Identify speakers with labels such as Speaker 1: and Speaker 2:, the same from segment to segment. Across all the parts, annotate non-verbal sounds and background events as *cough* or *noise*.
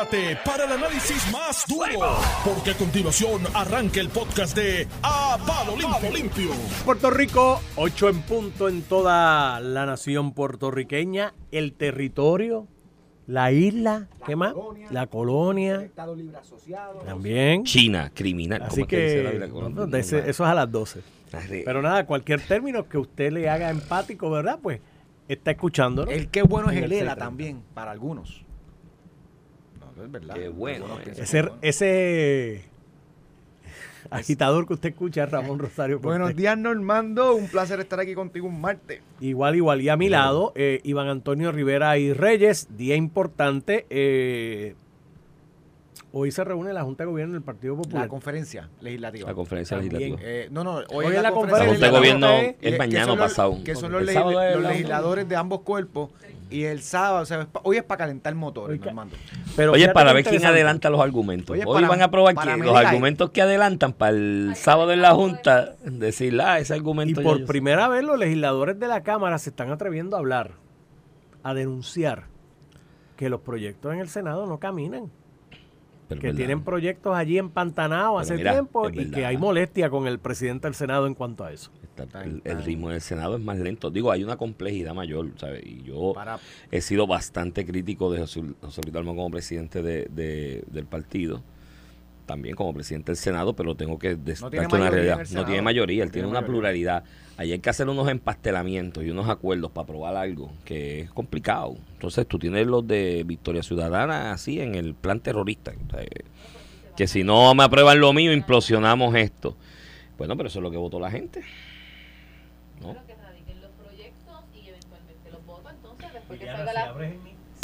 Speaker 1: prepárate para el análisis más duro, porque a continuación arranca el podcast de A Palo Limpio. Limpio.
Speaker 2: Puerto Rico, 8 en punto en toda la nación puertorriqueña, el territorio, la isla, ¿qué más? La colonia.
Speaker 3: Estado Libre Asociado.
Speaker 2: También.
Speaker 4: China, criminal.
Speaker 2: Así
Speaker 4: ¿Cómo es dice la
Speaker 2: que,
Speaker 4: Biblia?
Speaker 2: no,
Speaker 4: Con-
Speaker 2: de ese- eso es a las 12.
Speaker 4: Arre-
Speaker 2: Pero nada, cualquier término que usted le haga empático, ¿verdad? Pues está escuchando.
Speaker 3: El qué bueno es el
Speaker 2: el
Speaker 3: ELA
Speaker 2: centro.
Speaker 3: también, para algunos. Es verdad.
Speaker 4: Qué bueno es.
Speaker 3: piensan
Speaker 2: Ese, agitador que usted escucha es Ramón Rosario. Cortés.
Speaker 3: Buenos días, Normando. Un placer estar aquí contigo un martes.
Speaker 2: Igual, igual. Y a mi lado, eh, Iván Antonio Rivera y Reyes, día importante. eh, hoy se reúne la Junta de Gobierno del Partido Popular.
Speaker 3: La conferencia legislativa.
Speaker 4: La conferencia
Speaker 2: También.
Speaker 4: legislativa.
Speaker 3: Eh, no, no, hoy,
Speaker 2: Hoy
Speaker 3: es
Speaker 2: la
Speaker 4: La
Speaker 2: conferencia
Speaker 4: Junta de
Speaker 2: legislativa.
Speaker 4: Gobierno
Speaker 2: Eh,
Speaker 4: es
Speaker 3: que
Speaker 4: mañana pasado.
Speaker 3: Que son los, legis-
Speaker 4: la-
Speaker 3: legisladores de ambos cuerpos. Y el sábado, o sea, es pa- hoy es para calentar motores,
Speaker 2: ca-
Speaker 3: Normando.
Speaker 2: Pero
Speaker 4: Oye, para ver quién adelanta los argumentos.
Speaker 3: Oye,
Speaker 4: Hoy
Speaker 3: para-
Speaker 4: van a probar que los argumentos que adelantan para el sábado en la Junta, decir, ah, ese
Speaker 2: Y
Speaker 4: argumento. ya
Speaker 2: por
Speaker 4: yo sé".
Speaker 2: primera vez los legisladores de la Cámara se están atreviendo a hablar, a denunciar que los proyectos en el Senado no caminan,
Speaker 4: Pero
Speaker 2: que tienen proyectos allí empantanados hace
Speaker 4: mira,
Speaker 2: tiempo y que hay molestia con el presidente del Senado en cuanto a eso.
Speaker 4: Está- el, el ritmo del Senado es más lento. Digo, hay una complejidad mayor, ¿sabes? Y yo
Speaker 3: Para,
Speaker 4: he sido bastante crítico de José, José Luis como presidente de- de- del partido. También como presidente del Senado, pero tengo que
Speaker 3: No tiene
Speaker 4: una realidad. No tiene mayoría, él
Speaker 3: No
Speaker 4: tiene
Speaker 3: tiene
Speaker 4: una
Speaker 3: mayoría.
Speaker 4: pluralidad. Ahí hay que hacer unos empastelamientos y unos acuerdos para aprobar algo que es complicado. Entonces tú tienes los de Victoria Ciudadana así en el plan terrorista. Eh, que si no me aprueban lo mío, implosionamos esto. Bueno, pero eso es lo que votó la gente. ¿no?
Speaker 5: que radiquen los proyectos y eventualmente los votos, entonces después que salga la...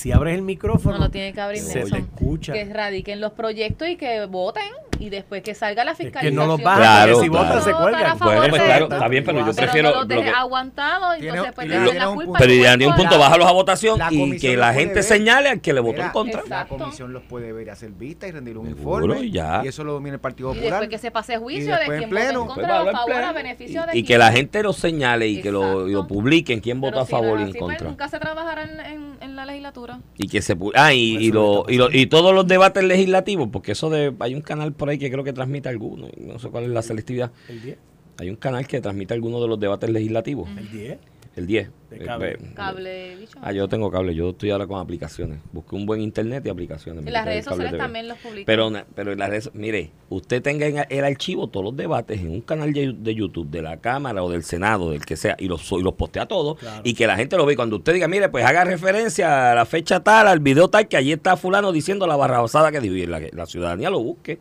Speaker 2: Si abres el micrófono,
Speaker 5: No, no tiene que abrir
Speaker 2: se te escucha.
Speaker 5: Que radiquen los proyectos y que voten y después que salga la
Speaker 2: que
Speaker 5: fiscalización.
Speaker 2: no los bajan,
Speaker 4: Claro,
Speaker 2: porque si
Speaker 4: claro.
Speaker 2: votan se cuelgan.
Speaker 4: Bueno, pues claro, está bien, pero yo
Speaker 5: Pero
Speaker 4: prefiero
Speaker 5: no los
Speaker 4: que-
Speaker 5: aguantados y
Speaker 3: Tiene-
Speaker 5: entonces pues
Speaker 3: y tiene
Speaker 5: la
Speaker 3: un
Speaker 5: culpa.
Speaker 4: Pero
Speaker 5: al
Speaker 4: y de un punto bájalo a votación y que la gente
Speaker 3: ver.
Speaker 4: señale al que le votó en contra.
Speaker 3: La comisión los puede ver y hacer vista y rendir un informe.
Speaker 4: y ya.
Speaker 3: Y eso lo domina el Partido
Speaker 5: Y
Speaker 3: Popular.
Speaker 5: después que se pase juicio
Speaker 3: Y
Speaker 5: de
Speaker 3: después en
Speaker 5: en
Speaker 4: Pues
Speaker 5: contra o a favor
Speaker 4: pleno.
Speaker 5: a beneficio de
Speaker 4: y, y que la gente lo señale y que lo, y publiquen quién
Speaker 5: Pero
Speaker 4: votó a favor
Speaker 5: es
Speaker 4: y en
Speaker 5: pues,
Speaker 4: contra.
Speaker 5: Nunca se trabajará en, la legislatura.
Speaker 4: Y que se ah, y, y, y, y todos los debates legislativos, porque eso de hay un canal por ahí que creo que transmite alguno, no sé cuál es la selectividad.
Speaker 2: El 10,
Speaker 4: Hay un canal que transmite algunos de los debates legislativos,
Speaker 2: el 10.
Speaker 4: el 10.
Speaker 2: De
Speaker 4: Eh,
Speaker 2: cable.
Speaker 5: Cable, bicho.
Speaker 4: Ah, yo tengo cable, yo estoy ahora con aplicaciones. Busqué un buen internet y aplicaciones.
Speaker 5: Y las redes sociales
Speaker 4: TV.
Speaker 5: también los publican.
Speaker 4: Pero, pero en las redes, mire, usted tenga en el archivo todos los debates en un canal de, de YouTube de la Cámara o del Senado, del que sea, y los, y los postea todos,
Speaker 2: Claro.
Speaker 4: y que la gente lo ve. Cuando usted diga, mire, pues haga referencia a la fecha tal, al video tal, que allí está fulano diciendo la barrabasada que dijo, y la, la ciudadanía lo busque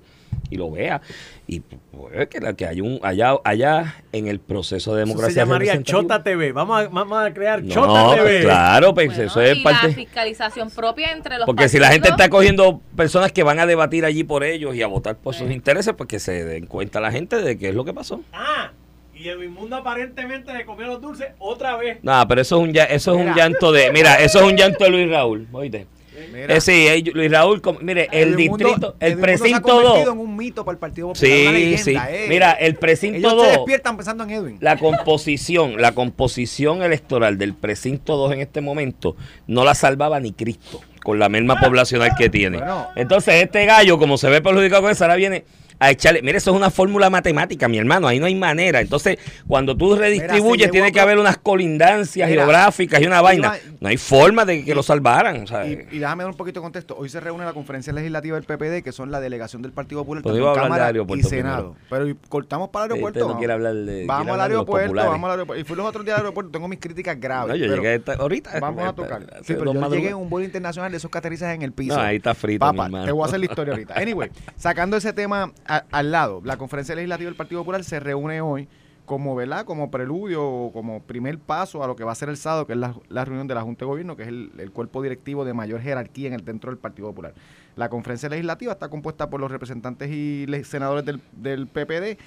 Speaker 4: y lo vea. Y pues que, la- que haya un, allá, allá en el proceso de
Speaker 2: Eso
Speaker 4: democracia
Speaker 2: se llamaría. Chota TV. Vamos a, vamos a crear
Speaker 4: No,
Speaker 2: Chota TV.
Speaker 4: claro, pues
Speaker 5: Bueno,
Speaker 4: eso es
Speaker 5: y
Speaker 4: parte...
Speaker 5: la fiscalización propia entre los
Speaker 4: Porque si la gente está cogiendo personas que van a debatir allí por ellos y a votar por sus intereses, pues que se den cuenta la gente de qué es lo que pasó.
Speaker 2: Ah, y el inmundo aparentemente le comió los dulces otra vez.
Speaker 4: Nada, pero eso es un ya- eso es un llanto de, mira, eso es un llanto de Luis Raúl, oíste.
Speaker 3: Mira,
Speaker 4: Eh, sí, eh, Luis Raúl, como- mire, el distrito, el precinto
Speaker 3: convertido
Speaker 4: 2.
Speaker 3: en un mito para el Partido Popular. una
Speaker 4: Sí,
Speaker 3: leyenda,
Speaker 4: sí.
Speaker 3: eh.
Speaker 4: Mira, el precinto
Speaker 3: Ellos se
Speaker 4: 2.
Speaker 3: despiertan pensando en Edwin.
Speaker 4: La composición, la composición electoral del precinto 2 en este momento no la salvaba ni Cristo con la misma poblacional que tiene. Entonces este gallo, como se ve perjudicado con eso, ahora viene a echarle, mire, eso es una fórmula matemática, mi hermano, ahí no hay manera. Entonces, cuando tú redistribuyes, tiene que haber unas colindancias
Speaker 3: Mira,
Speaker 4: geográficas y una vaina.
Speaker 3: iba-
Speaker 4: No hay forma de que lo salvaran.
Speaker 3: Y, y déjame dar un poquito de contexto. Hoy se reúne la conferencia legislativa del PPD, que son la delegación del Partido Popular,
Speaker 4: Pues
Speaker 3: tanto en
Speaker 4: de
Speaker 3: Cámara y Senado. Pero cortamos para el
Speaker 4: Usted
Speaker 3: aeropuerto.
Speaker 4: no
Speaker 3: vamos.
Speaker 4: quiere hablar de- quiere
Speaker 3: Vamos al aeropuerto, vamos al aeropuerto. Y fui los otros días al aeropuerto, tengo mis críticas graves.
Speaker 4: no, yo
Speaker 3: pero
Speaker 4: llegué esta- ahorita.
Speaker 3: Vamos a tocar.
Speaker 4: hace
Speaker 3: Sí, pero yo llegué en un vuelo internacional de esos que aterrizan en el piso.
Speaker 4: No, ahí está frito, mi
Speaker 3: Papá,
Speaker 4: hermano.
Speaker 3: te voy a hacer la historia ahorita. Anyway, *laughs* sacando ese tema al lado, la conferencia legislativa del Partido Popular se reúne hoy como, ¿verdad? Como preludio o como primer paso a lo que va a ser el sábado, que es la, la reunión de la Junta de Gobierno, que es el, el cuerpo directivo de mayor jerarquía en el dentro del Partido Popular. La conferencia legislativa está compuesta por los representantes y senadores del, del PPD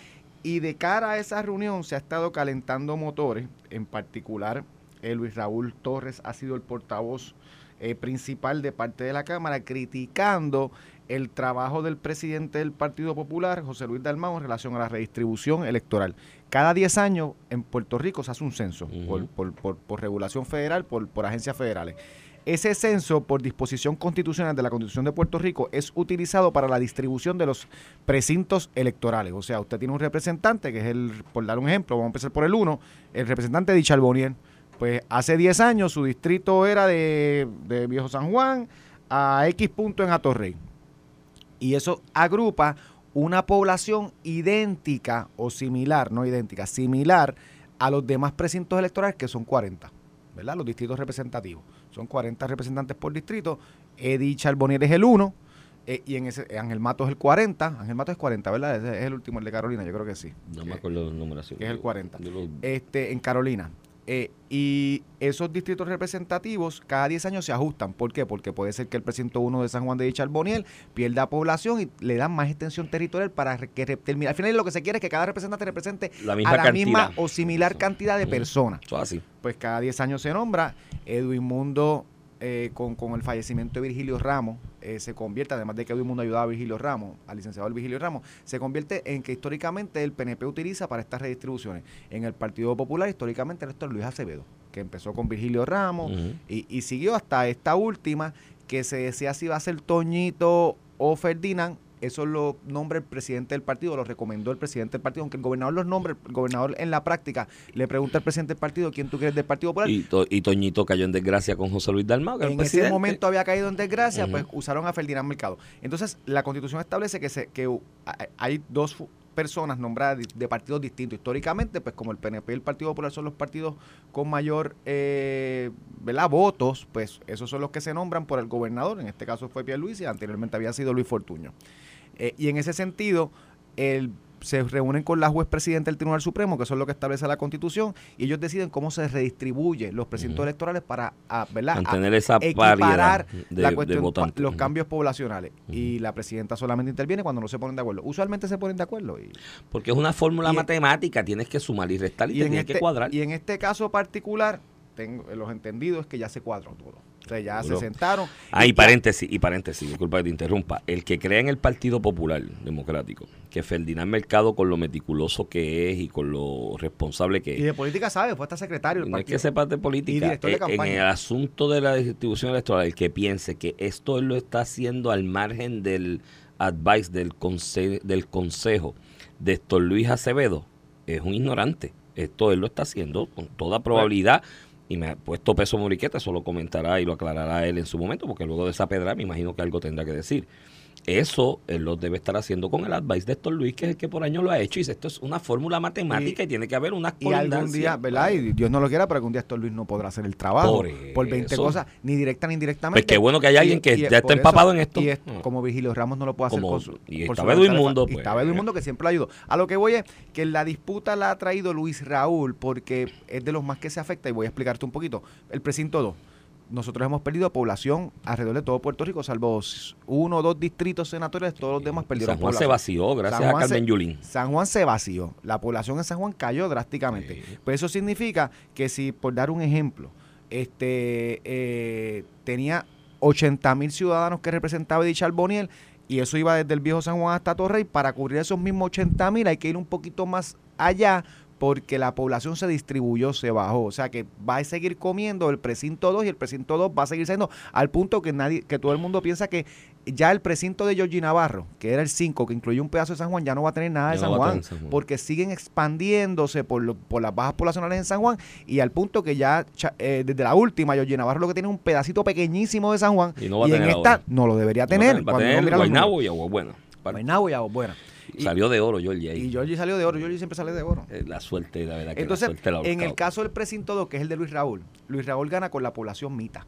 Speaker 3: y de cara a esa reunión se ha estado calentando motores, en particular eh, Luis Raúl Torres ha sido el portavoz eh, principal de parte de la Cámara criticando el trabajo del presidente del Partido Popular, José Luis Dalmau, en relación a la redistribución electoral. Cada 10 años en Puerto Rico se hace un censo por, por- por- por regulación federal, por, por agencias federales. ese censo, por disposición constitucional de la Constitución de Puerto Rico, es utilizado para la distribución de los precintos electorales. O sea, usted tiene un representante, que es el, por dar un ejemplo, vamos a empezar por el 1, el representante de Charboniel. Pues hace 10 años su distrito era de, de Viejo San Juan a X punto en Atorrey. Y eso agrupa una población idéntica o similar, no idéntica, similar a los demás precintos electorales que son 40, ¿verdad? Los distritos representativos. Son 40 representantes por distrito. Eddie Charbonier es el 1 eh, y en ese Ángel Mato es el 40. Ángel Mato es 40, ¿verdad? Ese es el último, el de Carolina, yo creo que sí.
Speaker 4: No me
Speaker 3: Que-
Speaker 4: acuerdo la numeración.
Speaker 3: que es el 40.
Speaker 4: Yo lo-
Speaker 3: este, en Carolina. Eh, y esos distritos representativos cada 10 años se ajustan. ¿Por qué? Porque puede ser que el precinto 1 de San Juan de Charboniel pierda población y le dan más extensión territorial para que termine. Al final lo que se quiere es que cada representante represente
Speaker 4: La misma
Speaker 3: a la
Speaker 4: cantidad.
Speaker 3: misma o similar cantidad de personas.
Speaker 4: Eso es así.
Speaker 3: Pues cada 10 años se nombra. Edwin Mundo, eh, con, con el fallecimiento de Virgilio Ramos, eh, se convierte, además de que Edwin Mundo ayudaba a Virgilio Ramos, al licenciado Virgilio Ramos, se convierte en que históricamente el PNP utiliza para estas redistribuciones. En el Partido Popular, históricamente, Néstor Luis Acevedo, que empezó con Virgilio Ramos y, y siguió hasta esta última, que se decía si va a ser Toñito o Ferdinand. Eso lo nombra el presidente del partido, lo recomendó el presidente del partido, aunque el gobernador los nombra, el gobernador en la práctica le pregunta al presidente del partido quién tú quieres del Partido Popular.
Speaker 4: Y, To- y Toñito cayó en desgracia con José Luis Dalmau, que
Speaker 3: en ese
Speaker 4: presidente.
Speaker 3: momento había caído en desgracia, pues usaron a Ferdinand Mercado. Entonces, la constitución establece que, se, que hay- dos personas nombradas de, partidos distintos. Históricamente, pues como el PNP y el Partido Popular son los partidos con mayor eh, votos, pues esos son los que se nombran por el gobernador. En este caso fue Pierluisi, anteriormente había sido Luis Fortuño. Eh, y en ese sentido, el, se reúnen con la juez presidente del Tribunal Supremo, que eso es lo que establece la Constitución, y ellos deciden cómo se redistribuyen los precintos electorales para ah, ¿verdad?
Speaker 4: Mantener esa
Speaker 3: equiparar
Speaker 4: de,
Speaker 3: la
Speaker 4: de
Speaker 3: cuestión,
Speaker 4: votantes.
Speaker 3: los cambios poblacionales. Y la presidenta solamente interviene cuando no se ponen de acuerdo. Usualmente se ponen de acuerdo. Y,
Speaker 4: Porque es una fórmula matemática, tienes que sumar y restar y,
Speaker 3: y en
Speaker 4: tienes
Speaker 3: este,
Speaker 4: que cuadrar.
Speaker 3: y en este caso particular, tengo los entendidos es que ya se cuadró todo. O sea, ya
Speaker 4: Seguro.
Speaker 3: se sentaron.
Speaker 4: Ah, y paréntesis, y paréntesis, disculpa que te interrumpa. El que crea en el Partido Popular Democrático, que Ferdinand Mercado, con lo meticuloso que es y con lo responsable que
Speaker 3: Y
Speaker 4: es,
Speaker 3: de política sabe, fue hasta secretario del
Speaker 4: no es que sepas de
Speaker 3: Y
Speaker 4: política,
Speaker 3: director de
Speaker 4: eh, en el asunto de la distribución electoral, el que piense que esto él lo está haciendo al margen del advice del, conse- del consejo de Héctor Luis Acevedo, es un ignorante. Esto él lo está haciendo con toda probabilidad. Y me ha puesto peso Moriqueta, eso lo comentará y lo aclarará él en su momento, porque luego de esa pedra me imagino que algo tendrá que decir. Eso él lo debe estar haciendo con el advice de Héctor Luis, que es el que por año lo ha hecho. Y dice, esto es una fórmula matemática y, tiene que haber unas
Speaker 3: Y algún día, ¿verdad? Y Dios no lo quiera, pero algún día Héctor Luis no podrá hacer el trabajo
Speaker 4: Por
Speaker 3: por, 20
Speaker 4: eso.
Speaker 3: cosas, ni directa ni indirectamente.
Speaker 4: Pues qué bueno que hay alguien que ya está empapado en esto.
Speaker 3: Y es- como Vigilio Ramos no lo puede hacer
Speaker 4: Como-
Speaker 3: con su,
Speaker 4: y
Speaker 3: por
Speaker 4: Edwin. Mundo,
Speaker 3: Y
Speaker 4: pues.
Speaker 3: estaba Edwin Mundo que siempre lo ayudó. A lo que voy es que la disputa la ha traído Luis Raúl porque es de los más que se afecta y voy a explicarte un poquito. El precinto 2. Nosotros hemos perdido población alrededor de todo Puerto Rico, salvo uno o dos distritos senatoriales, todos los demás perdieron
Speaker 4: San Juan se vació gracias a Carmen
Speaker 3: se-
Speaker 4: Yulín.
Speaker 3: San Juan se vació. La población en San Juan cayó drásticamente.
Speaker 4: Sí.
Speaker 3: Pues eso significa que si, por dar un ejemplo, este eh, tenía 80 mil ciudadanos que representaba Edith Charboniel y eso iba desde el viejo San Juan hasta Torrey, para cubrir esos mismos 80 mil hay que ir un poquito más allá porque la población se distribuyó, se bajó. O sea que va a seguir comiendo el precinto 2 y el precinto 2 va a seguir siendo al punto que nadie, que todo el mundo piensa que ya el precinto de Georgie Navarro, que era el 5, que incluyó un pedazo de San Juan, ya no va a tener nada de San
Speaker 4: no va a
Speaker 3: Juan,
Speaker 4: tener San Juan.
Speaker 3: porque siguen expandiéndose por, lo- por las bajas poblacionales en San Juan y al punto que ya eh, desde la última Georgie Navarro lo que tiene es un pedacito pequeñísimo de San Juan
Speaker 4: Y no va a
Speaker 3: en esta
Speaker 4: ahora.
Speaker 3: no lo debería
Speaker 4: Va a
Speaker 3: tener.
Speaker 4: tener- Va a tener Guaynabo
Speaker 3: números.
Speaker 4: y Agua Buena.
Speaker 3: Guaynabo y Agua Buena. Y-
Speaker 4: Salió de oro, Georgie. ahí.
Speaker 3: Y Georgie salió de oro, Georgie siempre sale de oro.
Speaker 4: Eh, La suerte, la verdad que
Speaker 3: Entonces,
Speaker 4: la suerte la ha
Speaker 3: en el caso del precinto 2, que es el de Luis Raúl, Luis Raúl gana con la población mita,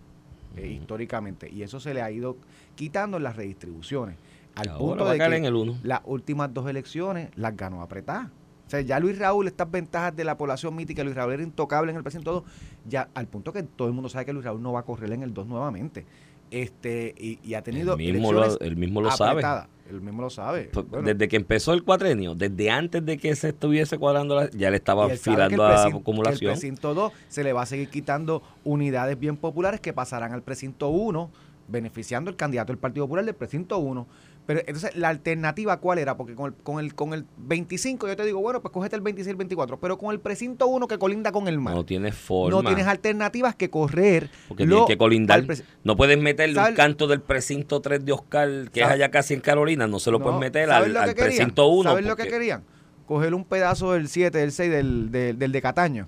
Speaker 3: eh, históricamente, y eso se le ha ido quitando en las redistribuciones. Al
Speaker 4: Ahora
Speaker 3: punto de que
Speaker 4: en el uno.
Speaker 3: las últimas dos elecciones las ganó apretadas. O sea, ya Luis Raúl, estas ventajas de la población mítica, Luis Raúl era intocable en el precinto 2, ya al punto que todo el mundo sabe que Luis Raúl no va a correr en el 2 nuevamente. Este, y, y ha tenido
Speaker 4: El mismo lo, el mismo lo sabe.
Speaker 3: Él mismo lo sabe.
Speaker 4: Pues,
Speaker 3: Bueno,
Speaker 4: Desde que empezó el cuatrenio, desde antes de que se estuviese cuadrando, la- ya le estaba filando a
Speaker 3: precin-
Speaker 4: acumulación.
Speaker 3: El precinto 2 se le va a seguir quitando unidades bien populares que pasarán al precinto 1 beneficiando el candidato del Partido Popular del precinto 1. Pero entonces, ¿la alternativa cuál era? Porque con el, con el, con el 25 yo te digo, bueno, pues cógete el 26 y el 24. Pero con el precinto 1 que colinda con el mar.
Speaker 4: No tienes forma.
Speaker 3: No tienes alternativas que correr.
Speaker 4: Porque
Speaker 3: lo-
Speaker 4: tienes que colindar. No puedes meterle un
Speaker 3: ¿Sabes?
Speaker 4: canto del precinto 3 de Oscar, que es allá casi en Carolina, no se lo
Speaker 3: No,
Speaker 4: puedes meter
Speaker 3: ¿sabes
Speaker 4: al, al precinto 1.
Speaker 3: ¿Sabes lo que querían? Coger un pedazo del 7, del 6, del, del, del de Cataño.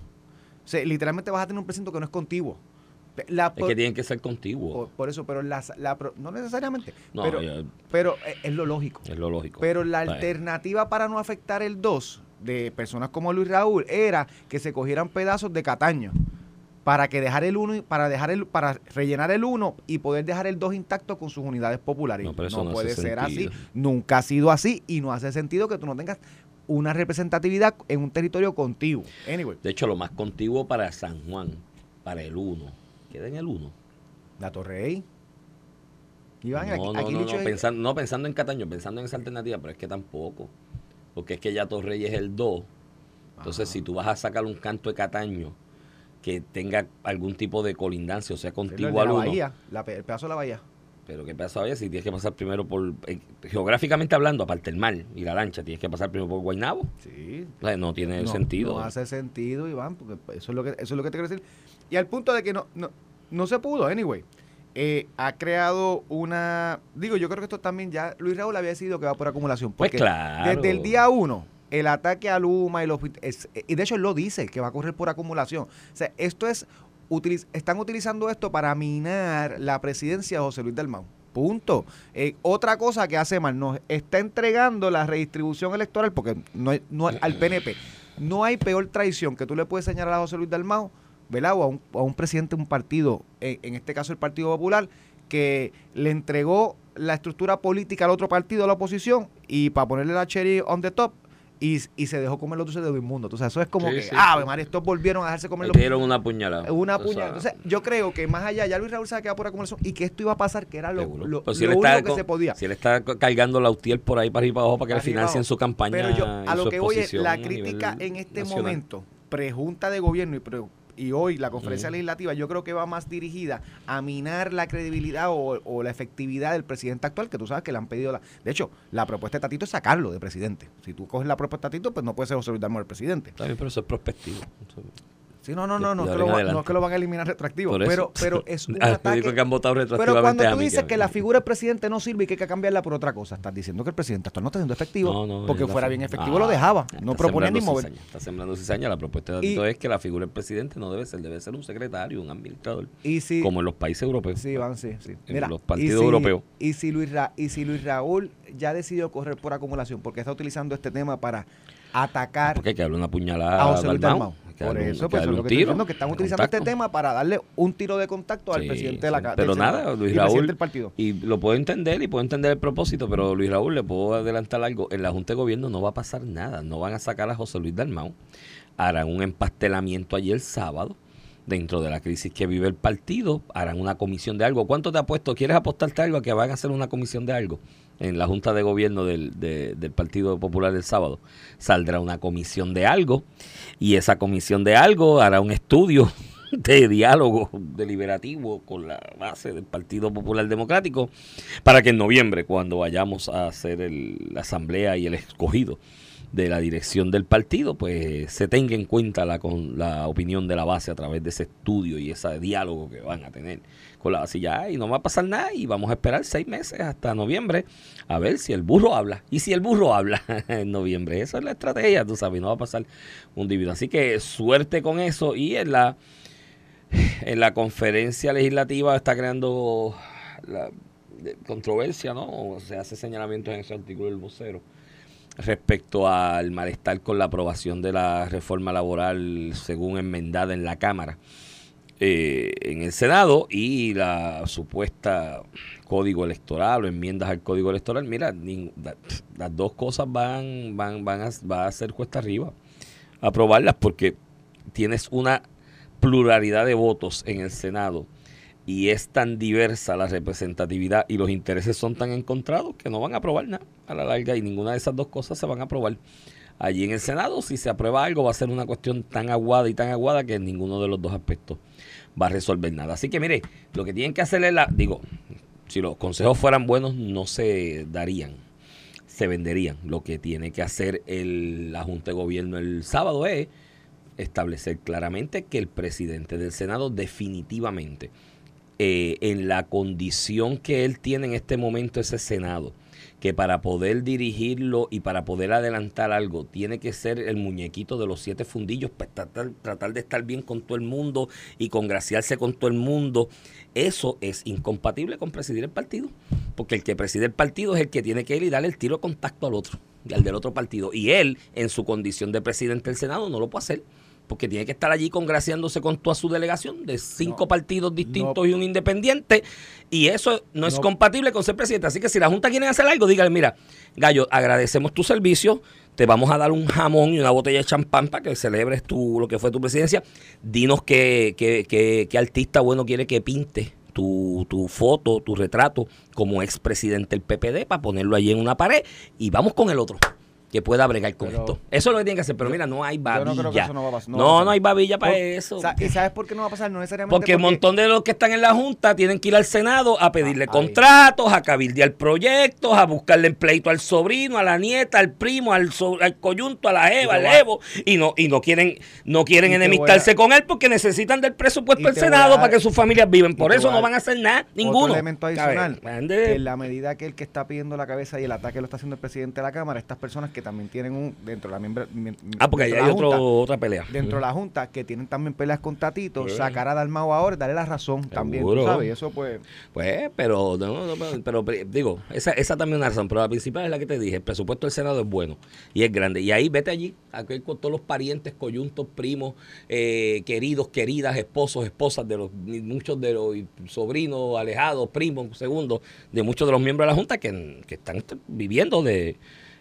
Speaker 3: O sea, literalmente vas a tener un precinto que no es contiguo. La,
Speaker 4: Es que tienen que ser contiguos.
Speaker 3: por, por eso, pero la, la no necesariamente.
Speaker 4: No,
Speaker 3: pero, pero es, es lo lógico.
Speaker 4: es lo lógico.
Speaker 3: Pero la alternativa para no afectar el 2 de personas como Luis Raúl era que se cogieran pedazos de Cataño para que dejar el 1 para dejar el para rellenar el 1 y poder dejar el 2 intacto con sus unidades populares.
Speaker 4: No,
Speaker 3: puede ser
Speaker 4: sentido.
Speaker 3: así, nunca ha sido así y no hace sentido que tú no tengas una representatividad en un territorio contiguo. Anyway,
Speaker 4: De hecho, lo más contiguo para San Juan, para el 1. Queda en el 1.
Speaker 3: la Torrey. Iván,
Speaker 4: no,
Speaker 3: aquí,
Speaker 4: no,
Speaker 3: aquí
Speaker 4: no,
Speaker 3: el
Speaker 4: pensando, no, pensando en Cataño, pensando en esa alternativa, pero es que tampoco. Porque es que ya Torrey es el 2. Entonces,
Speaker 3: Ajá.
Speaker 4: si tú vas a sacar un canto de Cataño que tenga algún tipo de colindancia, o sea,
Speaker 3: el de
Speaker 4: contiguo al
Speaker 3: la
Speaker 4: 1.
Speaker 3: bahía, la pe- el pedazo de la bahía.
Speaker 4: Pero ¿qué pasa hoy? Si tienes que pasar primero por, eh, geográficamente hablando, aparte del mar y la lancha, tienes que pasar primero por Guaynabo.
Speaker 3: Sí,
Speaker 4: O sea, no tiene sentido.
Speaker 3: No hace sentido, Iván, porque eso es lo que, eso es lo que te quiero decir. Y al punto de que no, no, no se pudo, anyway. Eh, ha creado una. Digo, yo creo que esto también ya. Luis Raúl había decidido que va por acumulación.
Speaker 4: Pues
Speaker 3: Porque
Speaker 4: claro.
Speaker 3: desde el día uno, el ataque a Luma y los. es- y de hecho, él lo dice, que va a correr por acumulación. O sea, esto es. utiliz- están utilizando esto para minar la presidencia de José Luis Dalmau. Punto. Eh, otra cosa que hace mal, nos está entregando la redistribución electoral, porque no, hay- no al PNP. No hay peor traición que tú le puedes señalar a José Luis Dalmau, ¿verdad? O a un, a un presidente de un partido, en, en este caso el Partido Popular, que le entregó la estructura política al otro partido, a la oposición, y para ponerle la cherry on the top, y, y se dejó comer los dulces de inmundo. Entonces, eso es como
Speaker 4: Sí,
Speaker 3: que,
Speaker 4: sí,
Speaker 3: ah,
Speaker 4: sí.
Speaker 3: Estos volvieron a dejarse comer los
Speaker 4: dieron una puñalada.
Speaker 3: una
Speaker 4: O sea,
Speaker 3: puñalada. Entonces, yo creo que más allá, ya Luis Raúl se quedado por acumulación y que esto iba a pasar, que era lo, lo,
Speaker 4: Pero si
Speaker 3: lo
Speaker 4: él
Speaker 3: único que
Speaker 4: con-
Speaker 3: se podía.
Speaker 4: Si él está cargando la UTIEL por ahí para arriba para abajo para que financien
Speaker 3: abajo.
Speaker 4: su campaña.
Speaker 3: Pero yo, a lo que voy es, la crítica en este
Speaker 4: nacional.
Speaker 3: momento, prejunta de gobierno y, pre- y hoy la conferencia legislativa, yo creo que va más dirigida a minar la credibilidad o, o la efectividad del presidente actual, que tú sabes que le han pedido la... De hecho, la propuesta de Tatito es sacarlo de presidente. Si tú coges la propuesta de Tatito, pues no puede ser José Luis Dalmau el presidente.
Speaker 4: Bien, pero eso es prospectivo.
Speaker 3: Sí, no, no, no, no, que lo va- no que lo van a eliminar retroactivo, pero, pero es un *laughs*
Speaker 4: Ah,
Speaker 3: ataque...
Speaker 4: digo que han votado
Speaker 3: Pero cuando tú dices que la figura del presidente no sirve y que hay que cambiarla por otra cosa, estás diciendo que el presidente actual no está siendo efectivo.
Speaker 4: No, no,
Speaker 3: porque fuera bien efectivo
Speaker 4: Ah,
Speaker 3: lo dejaba.
Speaker 4: está
Speaker 3: No proponía ni mover.
Speaker 4: cizaña, Está sembrando cizaña. La propuesta de
Speaker 3: Y-
Speaker 4: Tito es que la figura del presidente no debe ser, debe ser un secretario, un administrador.
Speaker 3: Y si,
Speaker 4: Como en los países europeos.
Speaker 3: sí, van, sí, sí.
Speaker 4: En los
Speaker 3: y
Speaker 4: partidos
Speaker 3: si-
Speaker 4: europeos.
Speaker 3: Y si, Luis Ra- y si Luis Raúl ya decidió correr por acumulación, porque está utilizando este tema para atacar
Speaker 4: Porque hay que darle una puñalada
Speaker 3: a José Luis
Speaker 4: Dalmau.
Speaker 3: Dalmau.
Speaker 4: Que
Speaker 3: Por eso, pues, eso
Speaker 4: darle
Speaker 3: es lo que estoy que están utilizando este tema para darle un tiro de contacto al
Speaker 4: Sí,
Speaker 3: presidente de la ca-
Speaker 4: Pero nada, Luis
Speaker 3: presidente
Speaker 4: Raúl-
Speaker 3: del partido.
Speaker 4: Y lo puedo entender y puedo entender el propósito, pero Luis Raúl le puedo adelantar algo. En la Junta de Gobierno no va a pasar nada. No van a sacar a José Luis Dalmau. Harán un empastelamiento allí el sábado. Dentro de la crisis que vive el partido, harán una comisión de algo. ¿Cuánto te apuesto? ¿Quieres apostarte algo a que van a hacer una comisión de algo? En la Junta de Gobierno del, de- del Partido Popular el sábado. Saldrá una comisión de algo y esa comisión de algo hará un estudio *laughs* de diálogo deliberativo con la base del Partido Popular Democrático para que en noviembre, cuando vayamos a hacer el- la asamblea y el escogido de la dirección del partido, pues se tenga en cuenta la, con, la opinión de la base a través de ese estudio y ese diálogo que van a tener con la base. Ya, y no va a pasar nada y vamos a esperar seis meses hasta noviembre a ver si el burro habla. Y si el burro habla *laughs* en noviembre, esa es la estrategia, tú sabes, no va a pasar un divino. Así que suerte con eso y en la en la conferencia legislativa está creando la controversia, ¿no? Se hace señalamientos en ese artículo del vocero respecto al malestar con la aprobación de la reforma laboral según enmendada en la Cámara eh, en el Senado y la supuesta código electoral o enmiendas al código electoral. Mira, las dos cosas van, van, van a, va a ser cuesta arriba aprobarlas porque tienes una pluralidad de votos en el Senado y es tan diversa la representatividad y los intereses son tan encontrados que no van a aprobar nada a la larga y ninguna de esas dos cosas se van a aprobar. Allí en el Senado, si se aprueba algo, va a ser una cuestión tan aguada y tan aguada que ninguno de los dos aspectos va a resolver nada. Así que mire, lo que tienen que hacer es la, digo, Si los consejos fueran buenos, no se darían, se venderían. Lo que tiene que hacer el, la Junta de Gobierno el sábado es establecer claramente que el presidente del Senado definitivamente, eh, en la condición que él tiene en este momento ese Senado, que para poder dirigirlo y para poder adelantar algo tiene que ser el muñequito de los siete fundillos, para tratar, tratar de estar bien con todo el mundo y congraciarse con todo el mundo. Eso es incompatible con presidir el partido, porque el que preside el partido es el que tiene que ir y darle el tiro de contacto al otro, al del otro partido. Y él, en su condición de presidente del Senado, no lo puede hacer porque tiene que estar allí congraciándose con toda su delegación de cinco
Speaker 3: No,
Speaker 4: partidos distintos
Speaker 3: no.
Speaker 4: y un independiente, y eso no es compatible con ser presidente. Así que si la Junta quiere hacer algo, dígale, mira, Gallo, agradecemos tu servicio, te vamos a dar un jamón y una botella de champán para que celebres tu, lo que fue tu presidencia. Dinos qué, qué, qué- qué artista bueno quiere que pinte tu, tu foto, tu retrato como expresidente del PPD para ponerlo allí en una pared y vamos con el otro que pueda bregar con
Speaker 3: Pero-
Speaker 4: esto. Eso es lo que tiene que hacer, pero mira, no hay
Speaker 3: Yo
Speaker 4: babilla.
Speaker 3: no creo que eso no va a pasar.
Speaker 4: No,
Speaker 3: va a pasar.
Speaker 4: no hay babilla para eso.
Speaker 3: ¿Y sabes por qué no va a pasar? No necesariamente
Speaker 4: Porque un montón de los que están en la Junta tienen que ir al Senado a pedirle
Speaker 3: Ah,
Speaker 4: contratos, a cabildear proyectos, a buscarle pleito al sobrino, a la nieta, al primo, al, so- al coyunto, a la Eva, al Evo, y no, y no quieren, no quieren enemistarse
Speaker 3: a-
Speaker 4: con él porque necesitan del presupuesto del Senado
Speaker 3: dar-
Speaker 4: para que sus familias viven. Por eso no van a hacer nada,
Speaker 3: Otro
Speaker 4: ninguno.
Speaker 3: elemento adicional, en la medida que el que está pidiendo la cabeza y el ataque lo está haciendo el presidente de la Cámara, estas personas que también tienen un, dentro de la miembra, mi-
Speaker 4: Ah, porque ahí hay otro,
Speaker 3: Junta,
Speaker 4: otra pelea.
Speaker 3: dentro de la Junta, que tienen también peleas con Tatito,
Speaker 4: Sí.
Speaker 3: sacar a Dalmau ahora, darle la razón también, tú sabes, eso pues...
Speaker 4: Pues, pero, no, no, pero, digo, esa, esa también es una razón, pero la principal es la que te dije, el presupuesto del Senado es bueno y es grande. Y ahí vete allí, aquí con todos los parientes, coyuntos, primos, eh, queridos, queridas, esposos, esposas de los muchos de los sobrinos, alejados, primos, segundos, de muchos de los miembros de la Junta que, que están viviendo de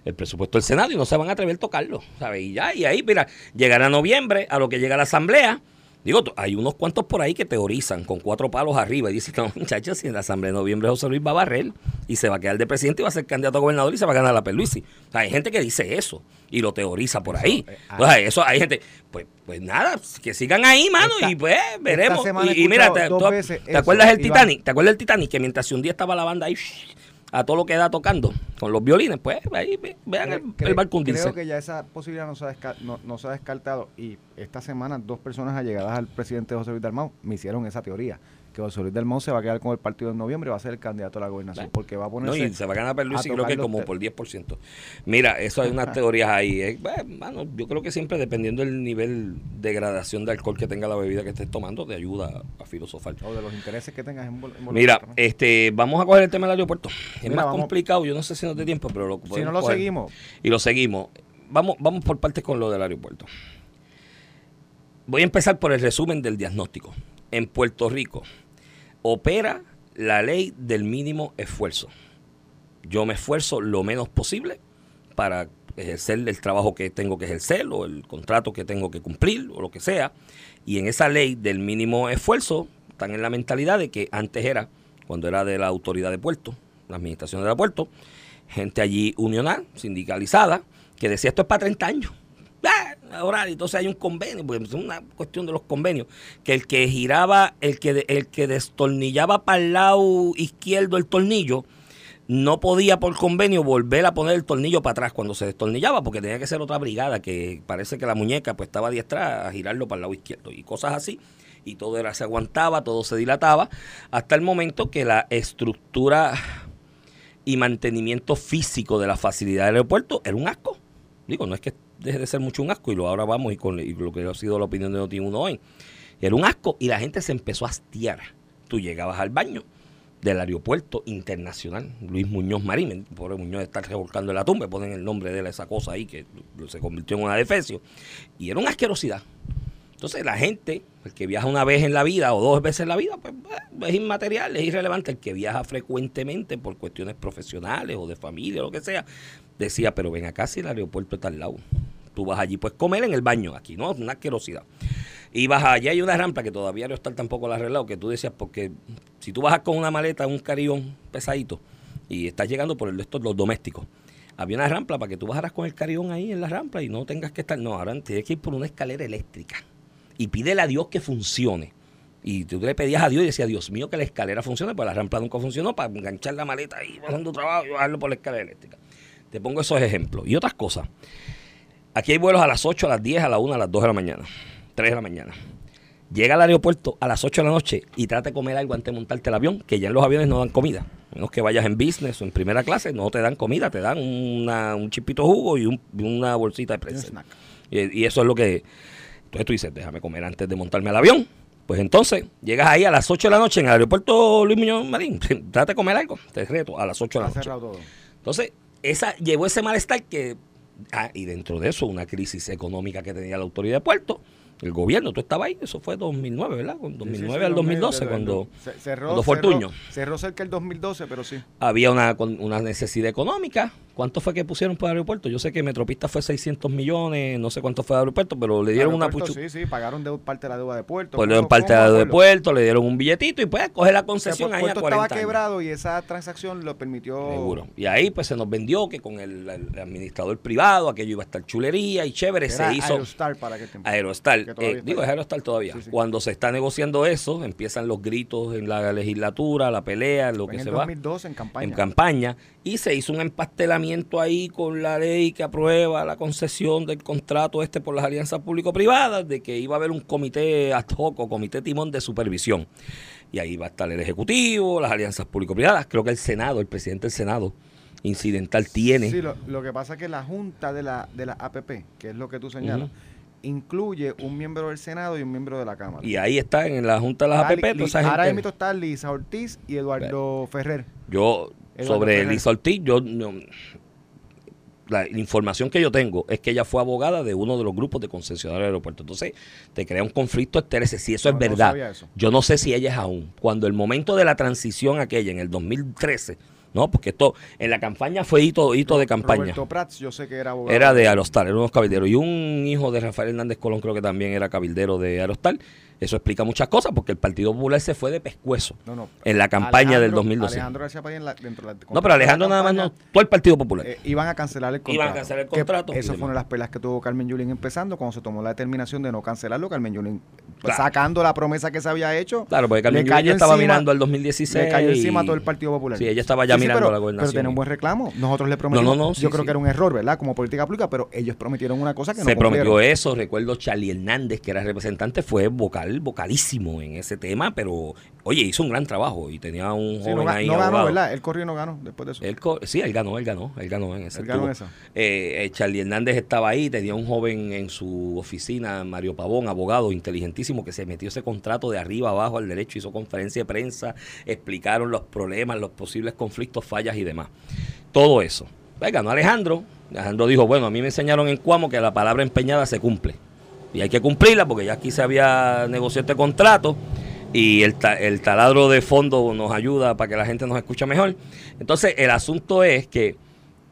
Speaker 4: el presupuesto del Senado y no se van a atrever a tocarlo, ¿sabes? Y ya, y ahí, mira, llegará noviembre, a lo que llega la Asamblea, Digo, hay unos cuantos por ahí que teorizan con cuatro palos arriba y dicen, no, muchachos, si en la Asamblea de Noviembre José Luis va a barrer y se va a quedar de presidente y va a ser candidato a gobernador y se va a ganar la Perluisi. O sea, hay gente que dice eso y lo teoriza por ahí.
Speaker 3: eh,
Speaker 4: O sea, eso hay gente, pues, pues nada, que sigan ahí, mano,
Speaker 3: Esta-
Speaker 4: y pues veremos. Y, y mira, te,
Speaker 3: escuchado dos
Speaker 4: tú-
Speaker 3: veces
Speaker 4: ¿te
Speaker 3: eso,
Speaker 4: acuerdas del. Titanic? ¿Te acuerdas del Titanic? Que mientras un día estaba la banda ahí a todo lo que da tocando con los violines, pues ahí vean el,
Speaker 3: Cre-
Speaker 4: el barco hundirse.
Speaker 3: Creo que ya esa posibilidad no se, ha no, no se ha descartado y esta semana dos personas allegadas al presidente José Luis Dalmau me hicieron esa teoría, que José Luis Dalmau se va a quedar con el partido en noviembre y va a ser el candidato a la gobernación, porque va a
Speaker 4: No,
Speaker 3: ponerse...
Speaker 4: y se va a ganar Perluisi
Speaker 3: a
Speaker 4: creo que como
Speaker 3: te-
Speaker 4: por 10%. Mira, eso hay unas teorías ahí. eh, bueno, yo creo que siempre dependiendo del nivel de gradación de alcohol que tenga la bebida que estés tomando, te ayuda a filosofar.
Speaker 3: o de los intereses que tengas en
Speaker 4: Mira, este, vamos a coger el tema del aeropuerto. Es
Speaker 3: Mira,
Speaker 4: más
Speaker 3: vamos-
Speaker 4: complicado, yo no sé si nos dé tiempo, pero lo
Speaker 3: si no lo
Speaker 4: coger.
Speaker 3: seguimos,
Speaker 4: Y lo seguimos. Vamos, vamos por partes con lo del aeropuerto. Voy a empezar por el resumen del diagnóstico. En Puerto Rico opera la ley del mínimo esfuerzo. Yo me esfuerzo lo menos posible para ejercer el trabajo que tengo que ejercer o el contrato que tengo que cumplir o lo que sea. Y en esa ley del mínimo esfuerzo están en la mentalidad de que antes era, cuando era de la autoridad de puerto, la administración del aeropuerto, gente allí unional, sindicalizada, que decía esto es para 30 años. Ah, Ahora, entonces hay un convenio, porque es una cuestión de los convenios, que el que giraba, el que, el que destornillaba para el lado izquierdo el tornillo, no podía por convenio volver a poner el tornillo para atrás cuando se destornillaba, porque tenía que ser otra brigada, que parece que la muñeca pues estaba diestra a girarlo para el lado izquierdo y cosas así. Y todo era, se aguantaba, todo se dilataba, hasta el momento que la estructura y mantenimiento físico de la facilidad del aeropuerto era un asco. Digo, no es que deje de ser mucho un asco, y lo ahora vamos y con lo que ha sido la opinión de Noti1 hoy. Era un asco y la gente se empezó a hastiar. Tú llegabas al baño del aeropuerto internacional, Luis Muñoz Marín, pobre Muñoz está revolcando en la tumba, ponen el nombre de él esa cosa ahí que se convirtió en una defecio, y era una asquerosidad. Entonces la gente, el que viaja una vez en la vida o dos veces en la vida, pues es inmaterial, es irrelevante. El que viaja frecuentemente por cuestiones profesionales o de familia lo que sea, decía, pero ven acá si el aeropuerto está al lado. Tú vas allí, pues comer en el baño, aquí no, una asquerosidad. Y vas allá, hay una rampa que todavía no está tampoco la arreglado, que tú decías, porque si tú bajas con una maleta, un carillón pesadito, y estás llegando por el los domésticos, había una rampa para que tú bajaras con el carillón ahí en la rampa y no tengas que estar, no, ahora tienes que ir por una escalera eléctrica y pídele a Dios que funcione Y tú le pedías a Dios y decías, Dios mío, que la escalera funcione, pues la rampa nunca funcionó para enganchar la maleta ahí, pasando trabajo y bajarlo por la escalera eléctrica. Te pongo esos ejemplos. Y otras cosas. Aquí hay vuelos a las 8, a las 10, a las 1, a las 2 de la mañana, 3 de la mañana. Llega al aeropuerto a las 8 de la noche y trata de comer algo antes de montarte el avión, que ya en los aviones no dan comida. A menos que vayas en business o en primera clase, no te dan comida, te dan una- un chipito de jugo y, un- y una bolsita de
Speaker 3: snack.
Speaker 4: Y, y eso es lo que... Entonces tú dices, déjame comer antes de montarme al avión. Pues entonces, llegas ahí a las 8 de la noche en el aeropuerto Luis Muñoz Marín, *laughs* trata de comer algo, te reto, a las 8 de la noche. Entonces, esa llevó ese malestar que. Ah, y dentro de eso, una crisis económica que tenía la autoridad de puerto, el gobierno, tú estabas ahí, eso fue 2009, ¿verdad? Con 2009
Speaker 3: Sí, sí,
Speaker 4: al
Speaker 3: sí,
Speaker 4: 2012,
Speaker 3: desde-
Speaker 4: cuando
Speaker 3: se- cerró,
Speaker 4: cuando fue
Speaker 3: cerró- cerca el 2012, pero sí.
Speaker 4: había una, con- una necesidad económica. ¿Cuánto fue que pusieron para el aeropuerto? Yo sé que Metropista fue 600 millones, no sé cuánto fue el aeropuerto, pero le dieron una puchu.
Speaker 3: Sí, sí, pagaron de parte de la deuda de puerto.
Speaker 4: Pues le dieron
Speaker 3: ¿Cómo-
Speaker 4: parte de
Speaker 3: me
Speaker 4: de
Speaker 3: acuerdo?
Speaker 4: puerto, le dieron un billetito y pues coge la
Speaker 3: O sea,
Speaker 4: concesión ahí a
Speaker 3: Puerto
Speaker 4: 40
Speaker 3: estaba
Speaker 4: años.
Speaker 3: quebrado y esa transacción lo permitió.
Speaker 4: Seguro. Y ahí pues se nos vendió que con el, el administrador privado aquello iba a estar chulería y chévere.
Speaker 3: Era
Speaker 4: Se hizo
Speaker 3: Aerostar para.
Speaker 4: Aerostar.
Speaker 3: Que
Speaker 4: Eh,
Speaker 3: está
Speaker 4: digo,
Speaker 3: ahí.
Speaker 4: es Aerostar todavía.
Speaker 3: Sí, sí.
Speaker 4: Cuando se está negociando eso, empiezan los gritos en la legislatura, la pelea, lo que
Speaker 3: en
Speaker 4: se va
Speaker 3: 2012 en campaña.
Speaker 4: en campaña y se hizo un empastelamiento ahí con la ley que aprueba la concesión del contrato este por las alianzas público-privadas de que iba a haber un comité ad hoc o comité timón de supervisión. Y ahí va a estar el ejecutivo, las alianzas público-privadas, creo que el Senado, el presidente del Senado incidental tiene.
Speaker 3: Sí, lo, lo que pasa es que la junta de la, de la APP, que es lo que tú señalas, incluye un miembro del Senado y un miembro de la Cámara.
Speaker 4: y ahí está en la junta de las APP,
Speaker 3: Ahora mismo está Lisa Ortiz y Eduardo Ferrer.
Speaker 4: Yo, sobre. Liz Ortiz, yo la información que yo tengo es que ella fue abogada de uno de los grupos de concesionarios del aeropuerto. Entonces, te crea un conflicto de intereses. Si eso
Speaker 3: No,
Speaker 4: es verdad,
Speaker 3: eso.
Speaker 4: yo no sé si ella es aún. Cuando el momento de la transición aquella, en el 2013, ¿no? Porque esto, en la campaña fue hito, hito de campaña.
Speaker 3: Roberto Prats, yo sé que era abogado.
Speaker 4: Era de Aerostar, eran unos cabilderos. Y un hijo de Rafael Hernández Colón creo que también era cabildero de Aerostar. Eso explica muchas cosas porque el Partido Popular se fue de pescuezo
Speaker 3: No, no.
Speaker 4: en la campaña del
Speaker 3: Alejandro-
Speaker 4: 2012.
Speaker 3: Alejandro García Padilla en la- dentro de la-
Speaker 4: No, pero Alejandro nada más no, todo el Partido Popular.
Speaker 3: Eh, iban a cancelar el contrato.
Speaker 4: Iban a cancelar el contrato
Speaker 3: Eso
Speaker 4: demás.
Speaker 3: fueron las pelas que tuvo Carmen Yulín empezando cuando se tomó la determinación de no cancelarlo. Carmen Yulín, pues,
Speaker 4: Claro.
Speaker 3: sacando la promesa que se había hecho.
Speaker 4: Claro, porque Carmen Yulín ya estaba
Speaker 3: encima-
Speaker 4: mirando al 2016.
Speaker 3: Le cayó encima a todo el Partido Popular.
Speaker 4: Sí, ella estaba ya mirando
Speaker 3: pero,
Speaker 4: la gobernación.
Speaker 3: Pero tenía un buen reclamo. Nosotros le prometimos.
Speaker 4: No, no, no, sí,
Speaker 3: yo creo
Speaker 4: sí.
Speaker 3: que era un error, ¿verdad? Como política pública, pero ellos prometieron una cosa que
Speaker 4: se
Speaker 3: no
Speaker 4: prometió
Speaker 3: cumplieron.
Speaker 4: eso. Recuerdo Charlie Hernández, que era representante, fue vocal, vocalísimo en ese tema, pero oye, hizo un gran trabajo y tenía un
Speaker 3: Sí,
Speaker 4: joven
Speaker 3: no,
Speaker 4: ahí
Speaker 3: no ganó. ¿verdad? Él corrió y no ganó después de eso.
Speaker 4: Él sí, él ganó, él ganó, él ganó en ese.
Speaker 3: Él ganó esa.
Speaker 4: Eh, eh, Charlie Hernández estaba ahí, tenía un joven en su oficina, Mario Pavón, abogado inteligentísimo, que se metió ese contrato de arriba abajo al derecho, hizo conferencia de prensa, explicaron los problemas, los posibles conflictos, fallas y demás. Todo eso. Pues ganó Alejandro. Alejandro dijo, bueno, a mí me enseñaron en Cuamo que la palabra empeñada se cumple. Y hay que cumplirla porque ya aquí se había negociado este contrato y el, el taladro de fondo nos ayuda para que la gente nos escuche mejor. Entonces, el asunto es que,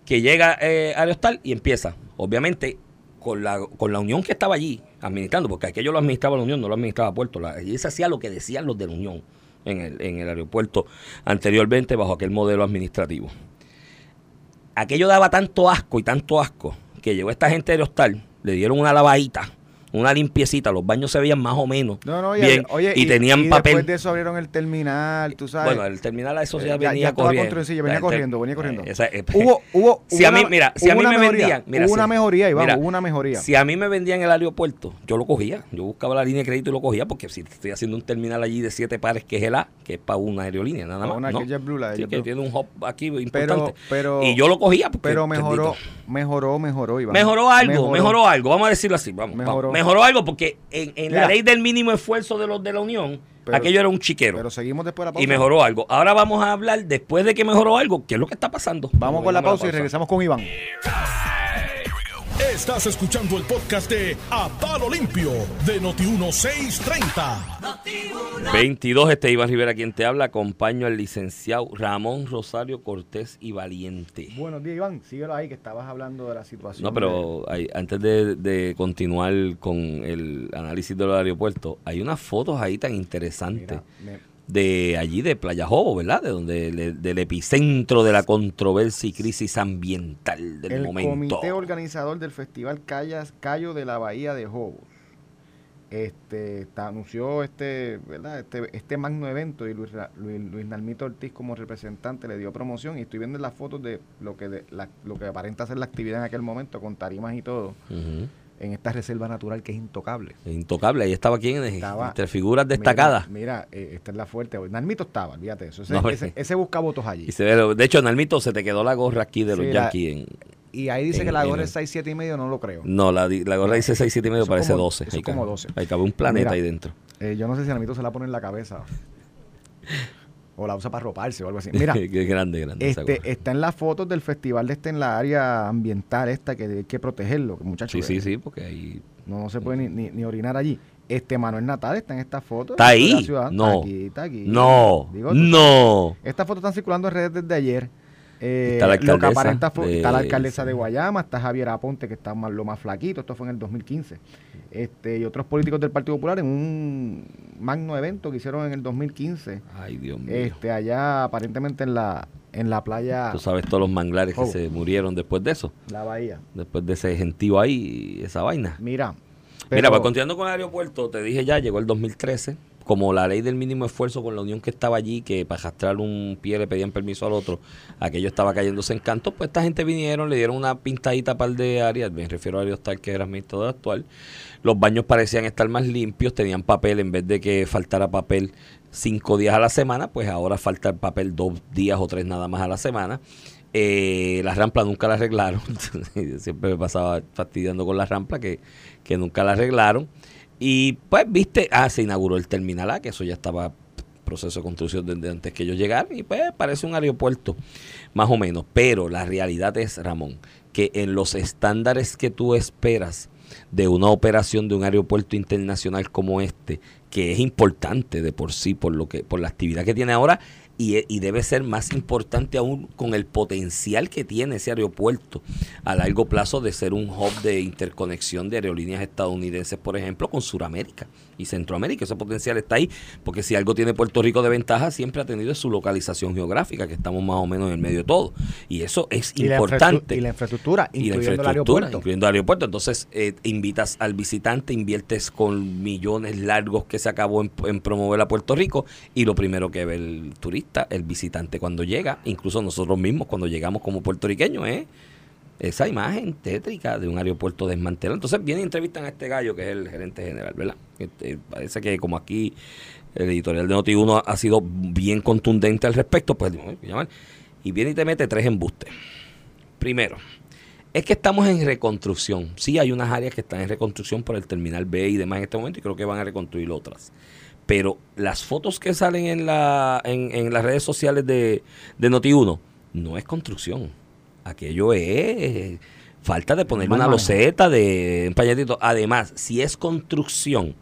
Speaker 4: que llega eh, Aerostar y empieza, obviamente, con la, con la unión que estaba allí administrando, porque aquello lo administraba la Unión, no lo administraba Puerto. La, allí se hacía lo que decían los de la Unión en el, en el aeropuerto anteriormente bajo aquel modelo administrativo. Aquello daba tanto asco y tanto asco que llegó esta gente de Aerostar, le dieron una lavadita, una limpiecita, los baños se veían más o menos
Speaker 3: No, no, y,
Speaker 4: bien
Speaker 3: oye,
Speaker 4: y, tenían papel.
Speaker 3: Después de eso abrieron el terminal, tú sabes.
Speaker 4: Bueno, el terminal a eso
Speaker 3: Eh,
Speaker 4: ya
Speaker 3: ya-
Speaker 4: venía
Speaker 3: ya estaba
Speaker 4: corriendo.
Speaker 3: ya venía
Speaker 4: Ya, este-
Speaker 3: corriendo, venía corriendo.
Speaker 4: eh, esa- eh, *laughs*
Speaker 3: hubo, hubo,
Speaker 4: si
Speaker 3: hubo
Speaker 4: a mí,
Speaker 3: una-
Speaker 4: mira, si a mí
Speaker 3: una
Speaker 4: me
Speaker 3: mejoría,
Speaker 4: vendían, mira,
Speaker 3: hubo una mejoría, Iván,
Speaker 4: mira,
Speaker 3: hubo una mejoría.
Speaker 4: Si a mí me vendían el aeropuerto, yo lo cogía. Yo buscaba la línea de crédito y lo cogía porque si estoy haciendo un terminal allí de siete pares que es el A, que es para una aerolínea, nada más.
Speaker 3: una
Speaker 4: ¿no?
Speaker 3: que JetBlue, la de
Speaker 4: Sí, que tiene un hub aquí
Speaker 3: pero,
Speaker 4: importante.
Speaker 3: pero,
Speaker 4: y yo lo cogía porque
Speaker 3: pero mejoró, mejoró, mejoró, Iván.
Speaker 4: Mejoró algo, mejoró. algo, vamos a decirlo así, vamos.
Speaker 3: Mejoró.
Speaker 4: Mejoró, algo porque en, en la ley del mínimo esfuerzo de los de la Unión,
Speaker 3: Pero-
Speaker 4: aquello era un chiquero.
Speaker 3: Pero seguimos después de la pausa.
Speaker 4: y mejoró algo. Ahora vamos a hablar, después de que mejoró algo, qué es lo que está pasando.
Speaker 3: Vamos con la
Speaker 4: Vamos a
Speaker 3: pausa y regresamos con Iván.
Speaker 1: Estás escuchando el podcast de A Palo Limpio de Noti1630.
Speaker 4: 22, este Iván Rivera quien te habla, acompaño al licenciado Ramón Rosario Cortés y Valiente.
Speaker 3: Buenos días, Iván. Síguelo ahí que estabas hablando de la situación.
Speaker 4: No, pero hay- antes de, de continuar con el análisis de los aeropuertos, hay unas fotos ahí tan interesantes
Speaker 3: Mira, me-
Speaker 4: de allí de Playa Jobo, ¿verdad? De donde del epicentro de la controversia y crisis ambiental del
Speaker 3: el
Speaker 4: momento.
Speaker 3: comité organizador del Festival Callas, Cayo de la Bahía de Jobo este anunció este, ¿verdad? Este, este magno evento y Luis, Luis, Luis Nalmito Ortiz como representante le dio promoción y estoy viendo las fotos de lo que de- la- lo que aparenta ser la actividad en aquel momento con tarimas y todo
Speaker 4: Ujú.
Speaker 3: En esta reserva natural que es intocable.
Speaker 4: Intocable. Ahí estaba quién,
Speaker 3: Estaba-
Speaker 4: entre figuras destacadas.
Speaker 3: Mira, mira, eh, esta es la fuerte. Nalmito estaba, olvídate de eso. Ese,
Speaker 4: No,
Speaker 3: ese,
Speaker 4: sí.
Speaker 3: ese busca votos allí.
Speaker 4: Y se ve, de hecho, Nalmito, se te quedó la gorra aquí de los
Speaker 3: Sí,
Speaker 4: Yankees. en-
Speaker 3: Y ahí dice
Speaker 4: en-
Speaker 3: que la gorra es 6, 7 y medio, no lo creo.
Speaker 4: no, la, la gorra dice 6, 7 y medio, parece
Speaker 3: como-
Speaker 4: 12.
Speaker 3: eso
Speaker 4: Ahí
Speaker 3: como
Speaker 4: cabe-
Speaker 3: 12.
Speaker 4: Ahí cabe un planeta
Speaker 3: Mira.
Speaker 4: ahí dentro.
Speaker 3: Eh, yo no sé si Nalmito se la pone en la cabeza. *laughs* o la usa para roparse o algo así. *laughs* Mira,
Speaker 4: Qué grande, grande.
Speaker 3: este, está en las fotos del festival de este en la área ambiental esta que hay que protegerlo, muchachos.
Speaker 4: Sí, sí, sí, porque ahí.
Speaker 3: No, no se puede ni, ni- ni orinar allí. Este Manuel Natal está en esta foto.
Speaker 4: ¿Está ahí?
Speaker 3: la ciudad.
Speaker 4: No.
Speaker 3: Está aquí, está aquí.
Speaker 4: No,
Speaker 3: Digo,
Speaker 4: no.
Speaker 3: Estas fotos están circulando en redes desde ayer. Eh,
Speaker 4: Está la
Speaker 3: lo que
Speaker 4: alcaldesa
Speaker 3: aparenta fue- está la
Speaker 4: de-
Speaker 3: alcaldesa de. Guayama, está Javier Aponte, que está más, lo más flaquito, esto fue en el 2015. Este, y otros políticos del Partido Popular en un magno evento que hicieron en el 2015,
Speaker 4: Ay, Dios mío.
Speaker 3: este, allá aparentemente en la, en la playa,
Speaker 4: Tú sabes todos los manglares que se murieron después de eso.
Speaker 3: la bahía.
Speaker 4: Después de ese gentío ahí, esa vaina.
Speaker 3: Mira,
Speaker 4: Mira, pues continuando con el aeropuerto, te dije ya, llegó el 2013. Como la ley del mínimo esfuerzo con la unión que estaba allí, que para arrastrar un pie le pedían permiso al otro, aquello estaba cayéndose en canto, pues esta gente vinieron, le dieron una pintadita par de áreas, me refiero a Ariostal, que era administrador actual. Los baños parecían estar más limpios, tenían papel, en vez de que faltara papel cinco días a la semana, pues ahora falta el papel dos días o tres nada más a la semana. Eh, la rampla nunca la arreglaron. *laughs* Siempre me pasaba fastidiando con la rampla que, que nunca la arreglaron. Y pues, viste, ah, se inauguró el Terminal A, que eso ya estaba proceso de construcción desde antes que ellos llegaran. Y pues parece un aeropuerto, más o menos. Pero la realidad es, Ramón, que en los estándares que tú esperas de una operación de un aeropuerto internacional como este, que es importante de por sí, por lo que, por la actividad que tiene ahora, y, y debe ser más importante aún con el potencial que tiene ese aeropuerto a largo plazo de ser un hub de interconexión de aerolíneas estadounidenses, por ejemplo, con Sudamérica y Centroamérica. Ese potencial está ahí, porque si algo tiene Puerto Rico de ventaja, siempre ha tenido su localización geográfica, que estamos más o menos en el medio de todo. Y eso es
Speaker 3: y
Speaker 4: importante
Speaker 3: y la infraestructura,
Speaker 4: y la
Speaker 3: incluyendo el
Speaker 4: infraestructura, incluyendo el aeropuerto. Entonces, eh, invitas al visitante, inviertes con millones largos que se acabó en, en promover a Puerto Rico y lo primero que ve el turista, el visitante cuando llega, incluso nosotros mismos cuando llegamos como puertorriqueños, es esa imagen tétrica de un aeropuerto desmantelado. Entonces viene y entrevistan a este gallo que es el gerente general, ¿verdad? Este, parece que como aquí el editorial de Noti1 ha sido bien contundente al respecto, pues y viene y te mete tres embustes. Primero, es que estamos en reconstrucción. Sí, hay unas áreas que están en reconstrucción por el terminal B y demás en este momento y creo que van a reconstruir otras. Pero las fotos que salen en, la, en, en las redes sociales de, de Noti1 no es construcción. Aquello es falta de ponerle una loseta de un pañetito. Además, si es construcción,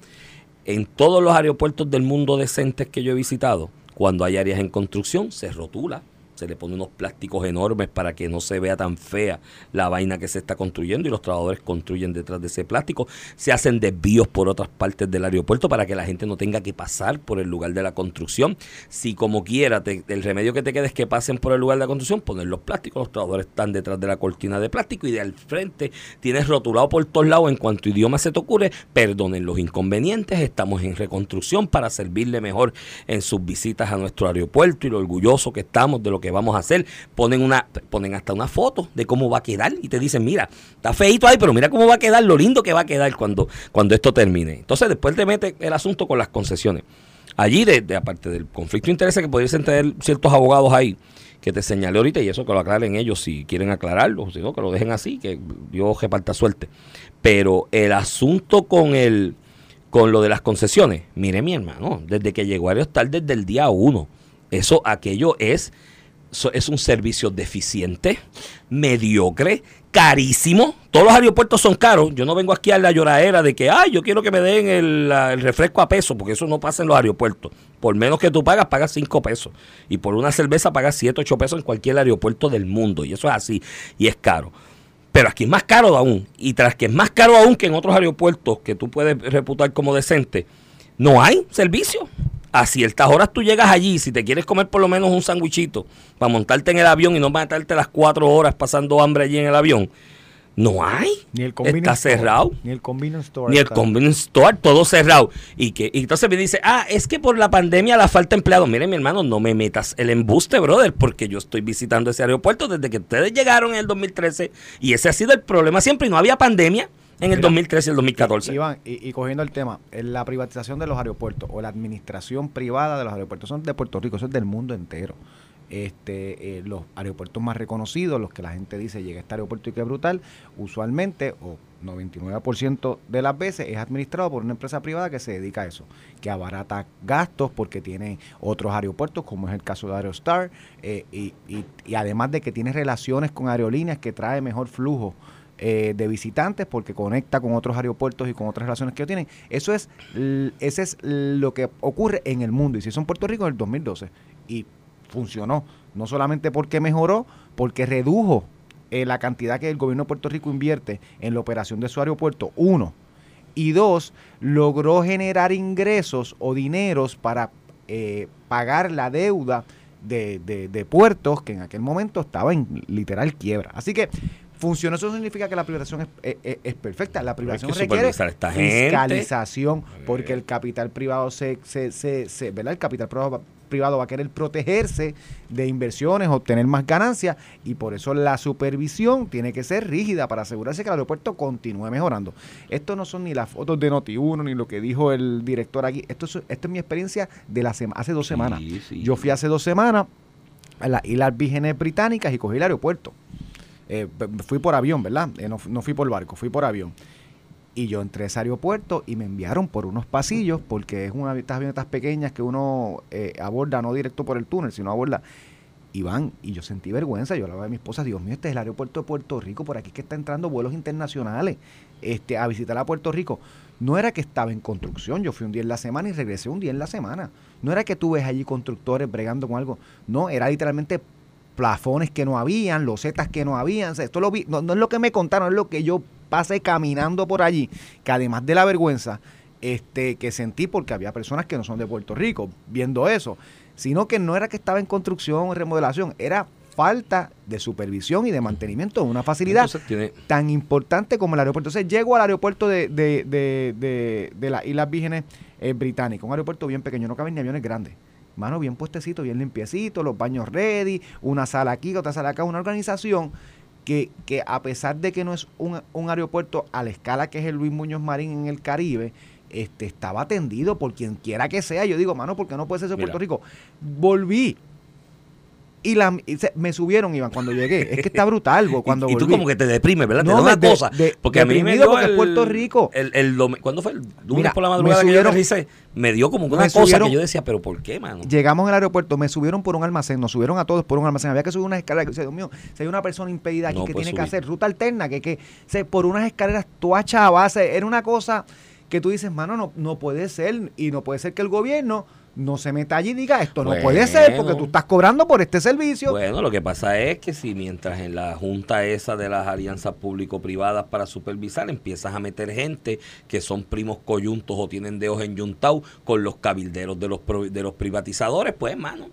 Speaker 4: en todos los aeropuertos del mundo decentes que yo he visitado, cuando hay áreas en construcción, se rotula, se le pone unos plásticos enormes para que no se vea tan fea la vaina que se está construyendo y los trabajadores construyen detrás de ese plástico. Se hacen desvíos por otras partes del aeropuerto para que la gente no tenga que pasar por el lugar de la construcción. Si como quiera, el remedio que te queda es que pasen por el lugar de la construcción, poner los plásticos, los trabajadores están detrás de la cortina de plástico y de al frente tienes rotulado por todos lados en cuanto idioma se te ocurre, perdonen los inconvenientes, estamos en reconstrucción para servirle mejor en sus visitas a nuestro aeropuerto y lo orgulloso que estamos de lo que vamos a hacer. Ponen una ponen hasta una foto de cómo va a quedar y te dicen, mira, está feito ahí, pero mira cómo va a quedar, lo lindo que va a quedar cuando, cuando esto termine. Entonces después te mete el asunto con las concesiones. Allí, de, aparte del conflicto de intereses que pudiesen tener ciertos abogados ahí, que te señalé ahorita, y eso que lo aclaren ellos si quieren aclararlo, si no, que lo dejen así, que Dios reparta suerte. Pero el asunto con el con lo de las concesiones, mire mi hermano, desde que llegó Aerostar desde el día uno, eso, aquello es, es un servicio deficiente, mediocre, carísimo. Todos los aeropuertos son caros. Yo no vengo aquí a la lloradera de que, ay, yo quiero que me den el, el refresco a peso, porque eso no pasa en los aeropuertos. Por menos que tú pagas, pagas 5 pesos. Y por una cerveza pagas 7, 8 pesos en cualquier aeropuerto del mundo. Y eso es así. Y es caro. Pero aquí es más caro aún. Y tras que es más caro aún que en otros aeropuertos que tú puedes reputar como decente, no hay servicio. A ciertas horas tú llegas allí, si te quieres comer por lo menos un sándwichito para montarte en el avión y no matarte las cuatro horas pasando hambre allí en el avión, No hay.
Speaker 3: Ni el
Speaker 4: Está
Speaker 3: store.
Speaker 4: cerrado.
Speaker 3: Ni el convenience store.
Speaker 4: Ni el convenience store, todo cerrado. Y que y entonces me dice, ah, es que por la pandemia la falta de empleados. Mire, mi hermano, no me metas el embuste, brother, porque yo estoy visitando ese aeropuerto desde que ustedes llegaron en el 2013 y ese ha sido el problema siempre y no había pandemia en el
Speaker 3: Mira,
Speaker 4: 2013 y el 2014.
Speaker 3: Iván, y, y cogiendo el tema, en la privatización de los aeropuertos o la administración privada de los aeropuertos son de Puerto Rico, eso es del mundo entero. Este, eh, los aeropuertos más reconocidos, los que la gente dice llega a este aeropuerto y que brutal, usualmente o 99% de las veces es administrado por una empresa privada que se dedica a eso, que abarata gastos porque tiene otros aeropuertos, como es el caso de Aerostar, eh, y, y- y además de que tiene relaciones con aerolíneas que trae mejor flujo eh, de visitantes porque conecta con otros aeropuertos y con otras relaciones que tienen. Eso es, ese es lo que ocurre en el mundo. Y si eso en Puerto Rico en el 2012. Y funcionó. No solamente porque mejoró, porque redujo eh, la cantidad que el gobierno de Puerto Rico invierte en la operación de su aeropuerto. Uno. Y dos, logró generar ingresos o dineros para eh, pagar la deuda de, de- de puertos que en aquel momento estaba en literal quiebra. Así que funcionó. Eso significa que la privatización es, es- es- es perfecta. La privatización
Speaker 4: que
Speaker 3: requiere
Speaker 4: gente.
Speaker 3: fiscalización porque el capital privado se, se, se, se- ¿verdad? El capital privado va, privado va a querer protegerse de inversiones, obtener más ganancias y por eso la supervisión tiene que ser rígida para asegurarse que el aeropuerto continúe mejorando. Esto no son ni las fotos de Noti1 ni lo que dijo el director aquí. Esto es, esto es mi experiencia de la sema- hace dos semanas.
Speaker 4: Sí, sí.
Speaker 3: Yo fui hace dos semanas a las Islas Vírgenes Británicas y cogí el aeropuerto. Eh, fui por avión, ¿verdad? Eh, no, no fui por barco, fui por avión. Y yo entré a ese aeropuerto y me enviaron por unos pasillos, porque es una de estas avionetas pequeñas que uno eh, aborda no directo por el túnel, sino aborda. Y van, y yo sentí vergüenza. Yo hablaba de mi esposa, Dios mío, este es el aeropuerto de Puerto Rico, por aquí que está entrando vuelos internacionales este, a visitar a Puerto Rico. No era que estaba en construcción, yo fui un día en la semana y regresé un día en la semana. No era que tú allí constructores bregando con algo, no, era literalmente plafones que no habían, losetas que no habían. Esto lo vi, no, no es lo que me contaron, es lo que yo pasé caminando por allí, que además de la vergüenza este, que sentí porque había personas que no son de Puerto Rico viendo eso, sino que no era que estaba en construcción o remodelación, era falta de supervisión y de mantenimiento de una facilidad
Speaker 4: Entonces tiene,
Speaker 3: tan importante como el aeropuerto. Entonces llego al aeropuerto de, de, de, de, de las Islas Vírgenes eh, Británicas, un aeropuerto bien pequeño, no caben ni aviones grandes. Mano, bien puestecito, bien limpiecito, los baños ready, una sala aquí, otra sala acá, una organización que, que a pesar de que no es un, un aeropuerto a la escala que es el Luis Muñoz Marín en el Caribe, este, estaba atendido por quien quiera que sea. Yo digo, mano, ¿por qué no puede ser eso. Puerto Rico? Volví. Y, la, y se- me subieron, Iván, cuando llegué. Es que está brutal, bo, *laughs* cuando
Speaker 4: y, tú como que te deprimes, ¿verdad?
Speaker 3: No,
Speaker 4: te da una
Speaker 3: de-
Speaker 4: cosa.
Speaker 3: de-
Speaker 4: porque a mí me dio
Speaker 3: porque es Puerto Rico.
Speaker 4: El, el domi- ¿Cuándo fue? El lunes
Speaker 3: Mira,
Speaker 4: por la
Speaker 3: me
Speaker 4: madrugada que yo
Speaker 3: subieron-
Speaker 4: aterricé, me dio como una
Speaker 3: me
Speaker 4: cosa
Speaker 3: subieron-
Speaker 4: que yo decía, pero ¿por qué, mano?
Speaker 3: Llegamos al aeropuerto, me subieron por un almacén, nos subieron a todos por un almacén. Había que subir unas escaleras. Yo decía, Dios mío, si hay una persona impedida aquí
Speaker 4: No
Speaker 3: que
Speaker 4: puede
Speaker 3: tiene que hacer ruta alterna, que, que se, por unas escaleras toda chava, se- era una cosa que tú dices, mano, no, no puede ser. Y no puede ser que el gobierno no se meta allí y diga, esto no puede ser porque tú estás cobrando por este servicio.
Speaker 4: Bueno, lo que pasa es que si mientras en la junta esa de las alianzas público-privadas para supervisar empiezas a meter gente que son primos coyuntos o tienen dedos en yuntau con los cabilderos de los, pro- de los privatizadores, pues, mano.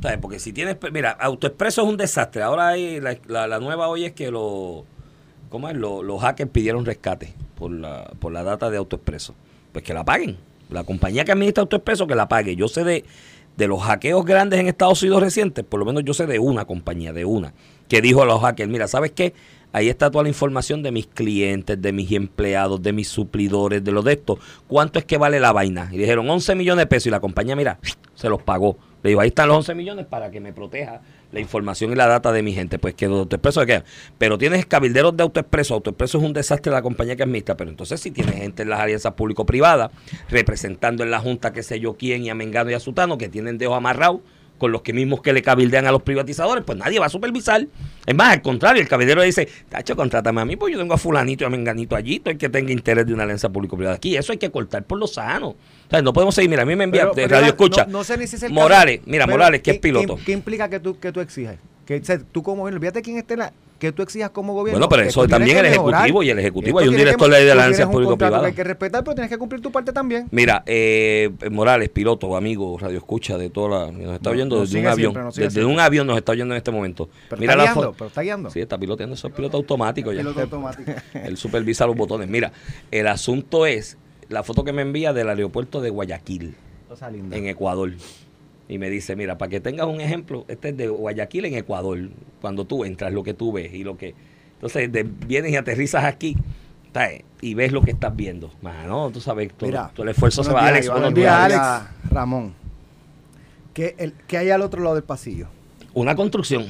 Speaker 4: ¿sabes? Porque si tienes, mira, AutoExpreso es un desastre. Ahora hay, la, la- la nueva hoy es que los, ¿cómo es? Los hackers pidieron rescate por la, por la data de AutoExpreso. Pues que la paguen. La compañía que administra AutoExpreso que la pague. Yo sé de, de los hackeos grandes en Estados Unidos recientes, por lo menos yo sé de una compañía, de una, que dijo a los hackers, mira, ¿sabes qué? Ahí está toda la información de mis clientes, de mis empleados, de mis suplidores, de los de estos. ¿Cuánto es que vale la vaina? Y dijeron 11 millones de pesos y la compañía, mira, se los pagó. Le digo, ahí están los 11 millones para que me proteja la información y la data de mi gente. Pues que de AutoExpreso se queda. Pero tienes cabilderos de AutoExpreso. AutoExpreso es un desastre de la compañía que administra. Pero entonces si tienes gente en las alianzas público-privadas, representando en la Junta, qué sé yo quién, y a Mengano y a Sutano, que tienen dedos amarrados con los que mismos que le cabildean a los privatizadores, pues nadie va a supervisar. Es más, al contrario, el cabildero le dice, Tacho, contrátame a mí, pues yo tengo a fulanito y a menganito allí, todo el que tenga interés de una alianza público-privada aquí. Eso hay que cortar por lo sano. O sea, no podemos seguir, mira, a mí me envía
Speaker 3: Pero-
Speaker 4: de
Speaker 3: pero
Speaker 4: Radio Escucha.
Speaker 3: No, no sé ni si es el
Speaker 4: Morales,
Speaker 3: caso,
Speaker 4: mira,
Speaker 3: pero
Speaker 4: Morales, que es
Speaker 3: ¿qué- qué-
Speaker 4: piloto.
Speaker 3: ¿Qué, implica que tú, que tú exiges? Que o sea, tú como gobierno, olvídate quién esté en la, que tú exijas como gobierno.
Speaker 4: Bueno, pero eso
Speaker 3: tienes
Speaker 4: también el
Speaker 3: mejorar.
Speaker 4: Ejecutivo y el Ejecutivo.
Speaker 3: Esto
Speaker 4: Hay un director
Speaker 3: que-
Speaker 4: de
Speaker 3: tú
Speaker 4: alianza público-privada.
Speaker 3: que hay que respetar, pero tienes que cumplir tu parte también.
Speaker 4: Mira, eh, Morales, piloto, amigo, radio escucha de toda la. Nos está oyendo desde un avión.
Speaker 3: siempre,
Speaker 4: desde
Speaker 3: siempre.
Speaker 4: un avión nos está oyendo en este momento.
Speaker 3: Pero
Speaker 4: Mira
Speaker 3: está
Speaker 4: la
Speaker 3: guiando, pero está guiando.
Speaker 4: Sí, está piloteando, eso es piloto automático ya.
Speaker 6: Piloto automático. *laughs*
Speaker 4: Él supervisa los botones. Mira, el asunto es la foto que me envía del aeropuerto de Guayaquil,
Speaker 3: Cosa linda.
Speaker 4: en Ecuador. Y me dice, mira, para que tengas un ejemplo, este es de Guayaquil en Ecuador. Cuando tú entras, lo que tú ves y lo que... Entonces, de- vienes y aterrizas aquí y ves lo que estás viendo. Mano, tú sabes, todo,
Speaker 6: Mira,
Speaker 4: todo el esfuerzo se va a Alex. Buenos
Speaker 6: días. Alex. Ramón. ¿Qué, el, ¿Qué hay al otro lado del pasillo?
Speaker 4: Una construcción.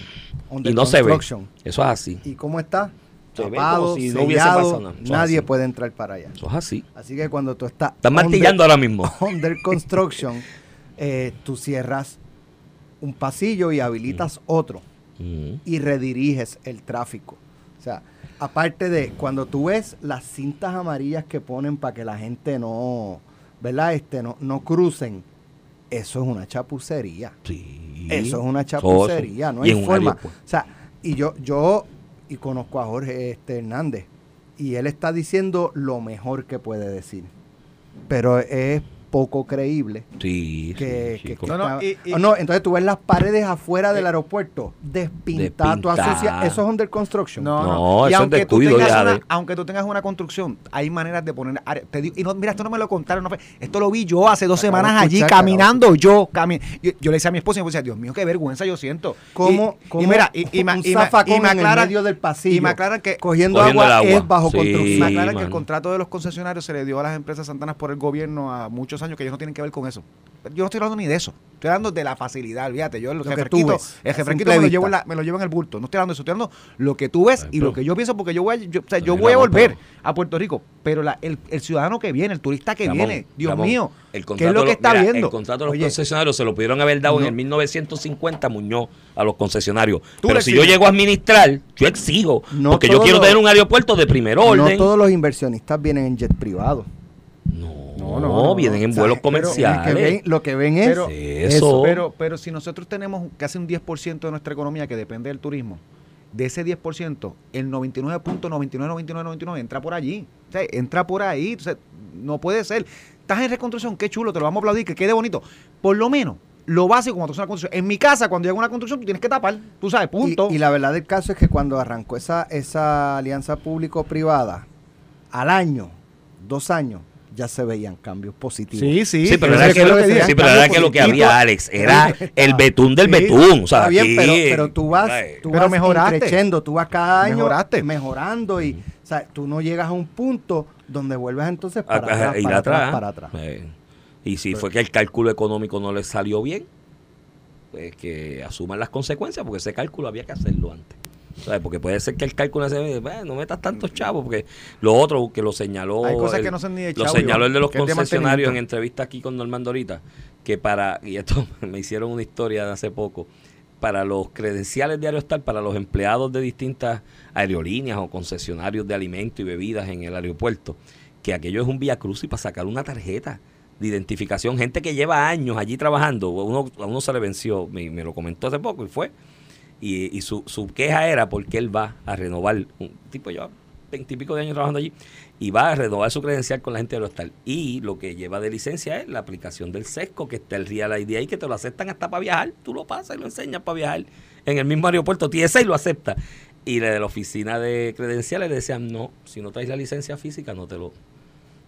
Speaker 6: Under
Speaker 4: Y no se ve. Eso es así.
Speaker 6: ¿Y cómo está? Tapado,
Speaker 4: si
Speaker 6: sellado, nadie
Speaker 4: así.
Speaker 6: puede entrar para allá.
Speaker 4: Eso es así.
Speaker 6: Así que cuando tú estás
Speaker 4: Están martillando ahora mismo. *laughs*
Speaker 6: under construction, eh, tú cierras un pasillo y habilitas otro
Speaker 4: Mm.
Speaker 6: y rediriges el tráfico. O sea, aparte de cuando tú ves las cintas amarillas que ponen para que la gente no, ¿verdad? Este, no, no crucen, eso es una chapucería.
Speaker 4: Sí.
Speaker 6: Eso es una chapucería, no hay forma. O sea, y yo, yo, y conozco a Jorge este, Hernández, y él está diciendo lo mejor que puede decir. Pero es poco creíble
Speaker 4: Sí,
Speaker 6: que,
Speaker 4: sí,
Speaker 6: que-
Speaker 4: sí,
Speaker 6: que
Speaker 3: No, no,
Speaker 6: está-
Speaker 3: y- y-
Speaker 6: Oh, no, entonces tú ves las paredes afuera del
Speaker 3: Eh,
Speaker 6: aeropuerto despintadas, tú
Speaker 4: despintadas.
Speaker 6: asocias, eso es under construction.
Speaker 3: No,
Speaker 4: No,
Speaker 3: Y
Speaker 4: es
Speaker 3: aunque tú,
Speaker 4: descuido
Speaker 3: tengas
Speaker 4: ya
Speaker 3: una,
Speaker 4: de-
Speaker 3: aunque tú tengas una construcción, hay maneras de poner. te digo- y no, mira, esto no me lo contaron. fue- esto lo vi yo hace dos
Speaker 6: Acabo
Speaker 3: semanas allí
Speaker 6: escuchar,
Speaker 3: caminando. Yo, cami- yo, yo le decía a mi esposa y me decía, Dios mío, qué vergüenza yo siento.
Speaker 6: ¿Cómo,
Speaker 3: y,
Speaker 6: cómo
Speaker 3: y mira, y, y, me-
Speaker 6: un
Speaker 3: y me-
Speaker 6: zafacón
Speaker 3: y me
Speaker 6: en el
Speaker 3: aclaran,
Speaker 6: medio del pasillo
Speaker 3: y me aclaran que
Speaker 6: cogiendo,
Speaker 4: Cogiendo
Speaker 6: agua, es bajo
Speaker 4: Sí.
Speaker 3: me
Speaker 6: construcción.
Speaker 3: aclaran que el contrato de los concesionarios se le dio a las empresas santanas por el gobierno a muchos años que ellos no tienen que ver con eso. Yo no estoy hablando ni de eso. Estoy hablando de la facilidad. Fíjate, yo el
Speaker 6: Lo que
Speaker 3: refresquito,
Speaker 6: tú ves,
Speaker 3: el refresquito me lo, llevo en
Speaker 6: vista.
Speaker 3: la- me lo llevo en el bulto. No estoy hablando de eso. Estoy hablando lo que tú ves y lo que yo pienso porque yo voy a, yo, o sea, yo
Speaker 4: Pero
Speaker 3: voy a volver
Speaker 4: pero-
Speaker 3: a Puerto Rico. Pero la- el, el ciudadano que viene, el turista que
Speaker 4: Ramón,
Speaker 3: viene, Dios
Speaker 4: Ramón,
Speaker 3: mío,
Speaker 4: el
Speaker 3: ¿qué es lo que está
Speaker 4: mira,
Speaker 3: viendo?
Speaker 4: El contrato de los
Speaker 6: Oye,
Speaker 4: concesionarios se lo pudieron haber dado en
Speaker 6: no.
Speaker 4: el 1950 Muñoz a los concesionarios. Pero si yo llego a administrar, yo exijo.
Speaker 6: No
Speaker 4: porque yo quiero
Speaker 6: los-
Speaker 4: tener un aeropuerto de primer
Speaker 6: No
Speaker 4: orden.
Speaker 6: todos los inversionistas vienen en jet privado.
Speaker 4: No,
Speaker 3: No, no, no.
Speaker 4: vienen en
Speaker 6: O sea,
Speaker 4: vuelos comerciales.
Speaker 6: Lo que ven, lo que ven es
Speaker 3: Pero-
Speaker 4: Eso.
Speaker 3: Pero, pero si nosotros tenemos casi un 10% de nuestra economía que depende del turismo, de ese 10%, el 99.999999 entra por allí. O sea, entra por ahí. O sea, no puede ser. Estás en reconstrucción, qué chulo, te lo vamos a aplaudir, que quede bonito. Por lo menos, lo básico cuando tú una construcción. En mi casa, cuando llega una construcción, tú tienes que tapar. Tú sabes, punto.
Speaker 6: Y, y la verdad del caso es que cuando arrancó esa, esa alianza público-privada, al año, dos años, ya se veían cambios positivos.
Speaker 3: sí, sí.
Speaker 4: Sí, pero era
Speaker 6: es
Speaker 4: que,
Speaker 6: lo que
Speaker 4: sí, pero era que lo que había, Alex, era el betún del
Speaker 6: Sí,
Speaker 4: betún. O sea,
Speaker 6: está bien,
Speaker 4: aquí-
Speaker 6: pero, pero tú vas, tú
Speaker 3: Pero
Speaker 6: vas
Speaker 3: mejoraste.
Speaker 6: creciendo, tú vas cada año
Speaker 3: Mejoraste.
Speaker 6: mejorando y o sea, tú no llegas a un punto donde vuelves entonces para
Speaker 4: acá-
Speaker 6: atrás,
Speaker 4: ir
Speaker 6: para atrás,
Speaker 4: atrás.
Speaker 6: para atrás.
Speaker 4: Eh, y si fue que el cálculo económico no les salió bien, pues que asuman las consecuencias, porque ese cálculo había que hacerlo antes. ¿Sabes? Porque puede ser que el cálculo se "Bueno, no metas tantos chavos, porque lo otro que lo señaló.
Speaker 3: Hay cosas
Speaker 4: el-
Speaker 3: que no son ni de
Speaker 4: Lo señaló el de los concesionarios en entrevista aquí con Normando ahorita, que para, y esto *laughs* me hicieron una historia de hace poco, para los credenciales de Aerostar, para los empleados de distintas aerolíneas o concesionarios de alimentos y bebidas en el aeropuerto, que aquello es un vía cruz y para sacar una tarjeta de identificación, gente que lleva años allí trabajando, uno, a uno se le venció, me, me lo comentó hace poco y fue, y, su, su queja era porque él va a renovar, un tipo lleva veintipico de años trabajando allí, y va a renovar su credencial con la gente de Aerostar. Y lo que lleva de licencia es la aplicación del SESCO, que está el Real ID ahí, que te lo aceptan hasta para viajar. Tú lo pasas y lo enseñas para viajar en el mismo aeropuerto. TSA y lo acepta. Y la de la oficina de credenciales le decían, no, si no traes la licencia física, no te lo...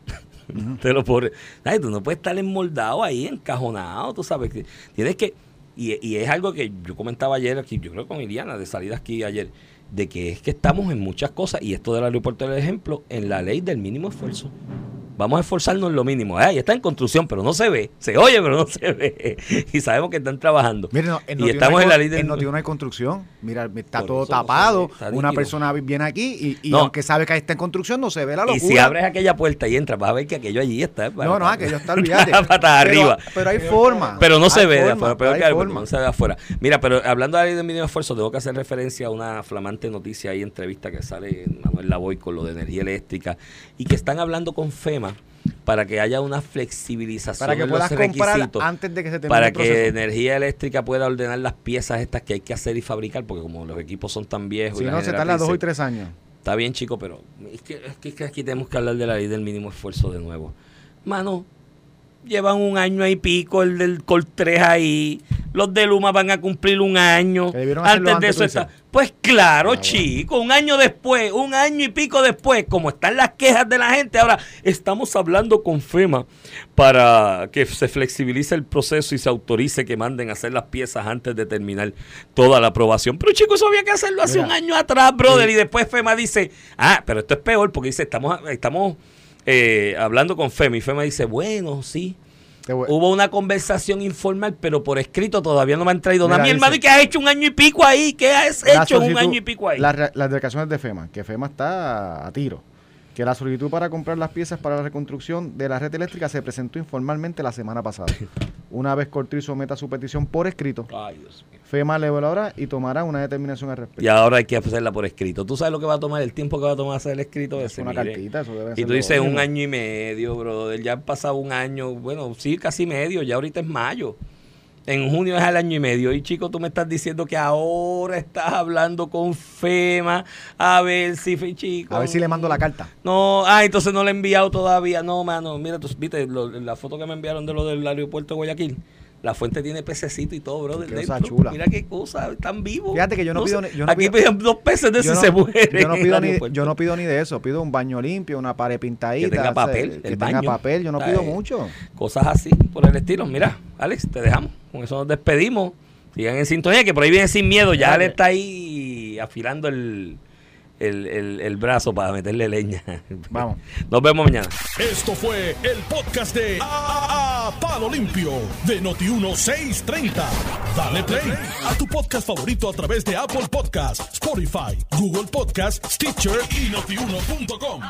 Speaker 4: *laughs* te lo por... Ay, Tú no puedes estar enmoldado ahí, encajonado, tú sabes. que Tienes que... Y, y es algo que yo comentaba ayer aquí, yo creo con Iliana, de salida aquí ayer, de que es que estamos en muchas cosas, y esto del aeropuerto es el ejemplo, en la ley del mínimo esfuerzo. Vamos a esforzarnos en lo mínimo. Ay, está en construcción, pero no se ve. Se oye, pero no se *laughs* ve. Y sabemos que están trabajando.
Speaker 3: Mire, no, en
Speaker 4: y
Speaker 3: Noti1
Speaker 4: estamos
Speaker 3: hay
Speaker 4: en la ley
Speaker 3: En Noti1 hay construcción. Mira, está
Speaker 4: Por
Speaker 3: todo
Speaker 4: no
Speaker 3: tapado.
Speaker 4: ve, está
Speaker 3: una persona viene aquí y, y
Speaker 4: No.
Speaker 3: aunque sabe que está en construcción, no se ve la locura.
Speaker 4: Y si abres aquella puerta y entras, vas a ver que aquello allí está.
Speaker 3: No, no, aquello está *laughs* olvídate.
Speaker 4: Patas arriba.
Speaker 3: Pero hay forma.
Speaker 4: Pero no se ve de afuera, pero
Speaker 3: hay
Speaker 4: que
Speaker 3: forma.
Speaker 4: no se ve de afuera. Mira, pero hablando de la ley de mínimo esfuerzo, tengo que hacer referencia a una flamante noticia ahí, entrevista que sale en Manuel Lavoy con lo de energía eléctrica y que están hablando con FEMA para que haya una flexibilización
Speaker 3: Para que
Speaker 4: en
Speaker 3: puedas
Speaker 4: los
Speaker 3: comprar
Speaker 4: requisitos,
Speaker 3: antes de que se
Speaker 4: para
Speaker 3: el
Speaker 4: que energía eléctrica pueda ordenar las piezas estas que hay que hacer y fabricar, porque como los equipos son tan viejos, y
Speaker 3: Si
Speaker 4: la
Speaker 3: no, se tarda dos y tres años.
Speaker 4: Está bien, chico, pero es que, es que- es que aquí tenemos que hablar de la ley del mínimo esfuerzo de nuevo. Mano, llevan un año y pico el del Col 3 ahí. Los de Luma van a cumplir un año. Antes de eso está. Pues claro,
Speaker 3: Ah,
Speaker 4: chico, un año después, un año y pico después, como están las quejas de la gente, ahora estamos hablando con FEMA para que se flexibilice el proceso y se autorice que manden a hacer las piezas antes de terminar toda la aprobación. Pero chicos, eso había que hacerlo hace
Speaker 3: Mira.
Speaker 4: un año atrás, brother, y después FEMA dice, ah, pero esto es peor porque dice, estamos, estamos eh, hablando con FEMA y FEMA dice, bueno, sí. Hubo una conversación informal, pero por escrito todavía no me han traído nada. Mi hermano, ¿y qué has hecho un año y pico ahí? ¿Qué has hecho un año y pico ahí?
Speaker 3: Las, las declaraciones de FEMA, que FEMA está a tiro. Que la solicitud para comprar las piezas para la reconstrucción de la red eléctrica se presentó informalmente la semana pasada. *laughs* Una vez Cortriz someta su petición por escrito,
Speaker 4: Ay, Dios mío.
Speaker 3: FEMA le evaluará y tomará una determinación al respecto.
Speaker 4: Y ahora hay que hacerla por escrito. ¿Tú sabes lo que va a tomar, el tiempo que va a tomar hacer el escrito
Speaker 3: Es
Speaker 4: ese?
Speaker 3: una
Speaker 4: Mire.
Speaker 3: cartita, eso debe
Speaker 4: Y tú dices un año y medio, brother. Ya han pasado un año, bueno, sí, casi medio. Ya ahorita es mayo. En junio es el año y medio. Y chico, tú me estás diciendo que ahora estás hablando con FEMA. A ver si, chico.
Speaker 3: A ver si le mando la carta.
Speaker 4: No, ah, entonces no le he enviado todavía. No, mano, mira, tú viste lo- la foto que me enviaron de lo del aeropuerto de Guayaquil. La fuente tiene pececito y todo, brother.
Speaker 3: Qué chula.
Speaker 4: Mira qué cosa, están vivos.
Speaker 3: Fíjate que yo no pido ni- yo no
Speaker 4: aquí
Speaker 3: pido-
Speaker 4: piden dos peces de si
Speaker 3: no,
Speaker 4: se muere.
Speaker 3: yo no pido *laughs* ni,
Speaker 4: aeropuerto.
Speaker 3: yo no pido ni de eso, pido un baño limpio, una pared pintadita,
Speaker 4: Que tenga
Speaker 3: o sea,
Speaker 4: papel,
Speaker 3: que
Speaker 4: el
Speaker 3: tenga
Speaker 4: baño.
Speaker 3: papel, yo no
Speaker 4: Ay.
Speaker 3: pido mucho.
Speaker 4: Cosas así, por el estilo. Mira, Alex, te dejamos. Con eso nos despedimos. Sigan en sintonía, que por ahí viene sin miedo. Ya
Speaker 3: Dale.
Speaker 4: le está ahí afilando el, el, el- el brazo para meterle leña.
Speaker 3: Vamos. *laughs*
Speaker 4: Nos vemos mañana.
Speaker 1: Esto fue el podcast de A, A- Palo Limpio de Noti1630. Dale play a tu podcast favorito a través de Apple Podcasts, Spotify, Google Podcasts, Stitcher y notiuno.com.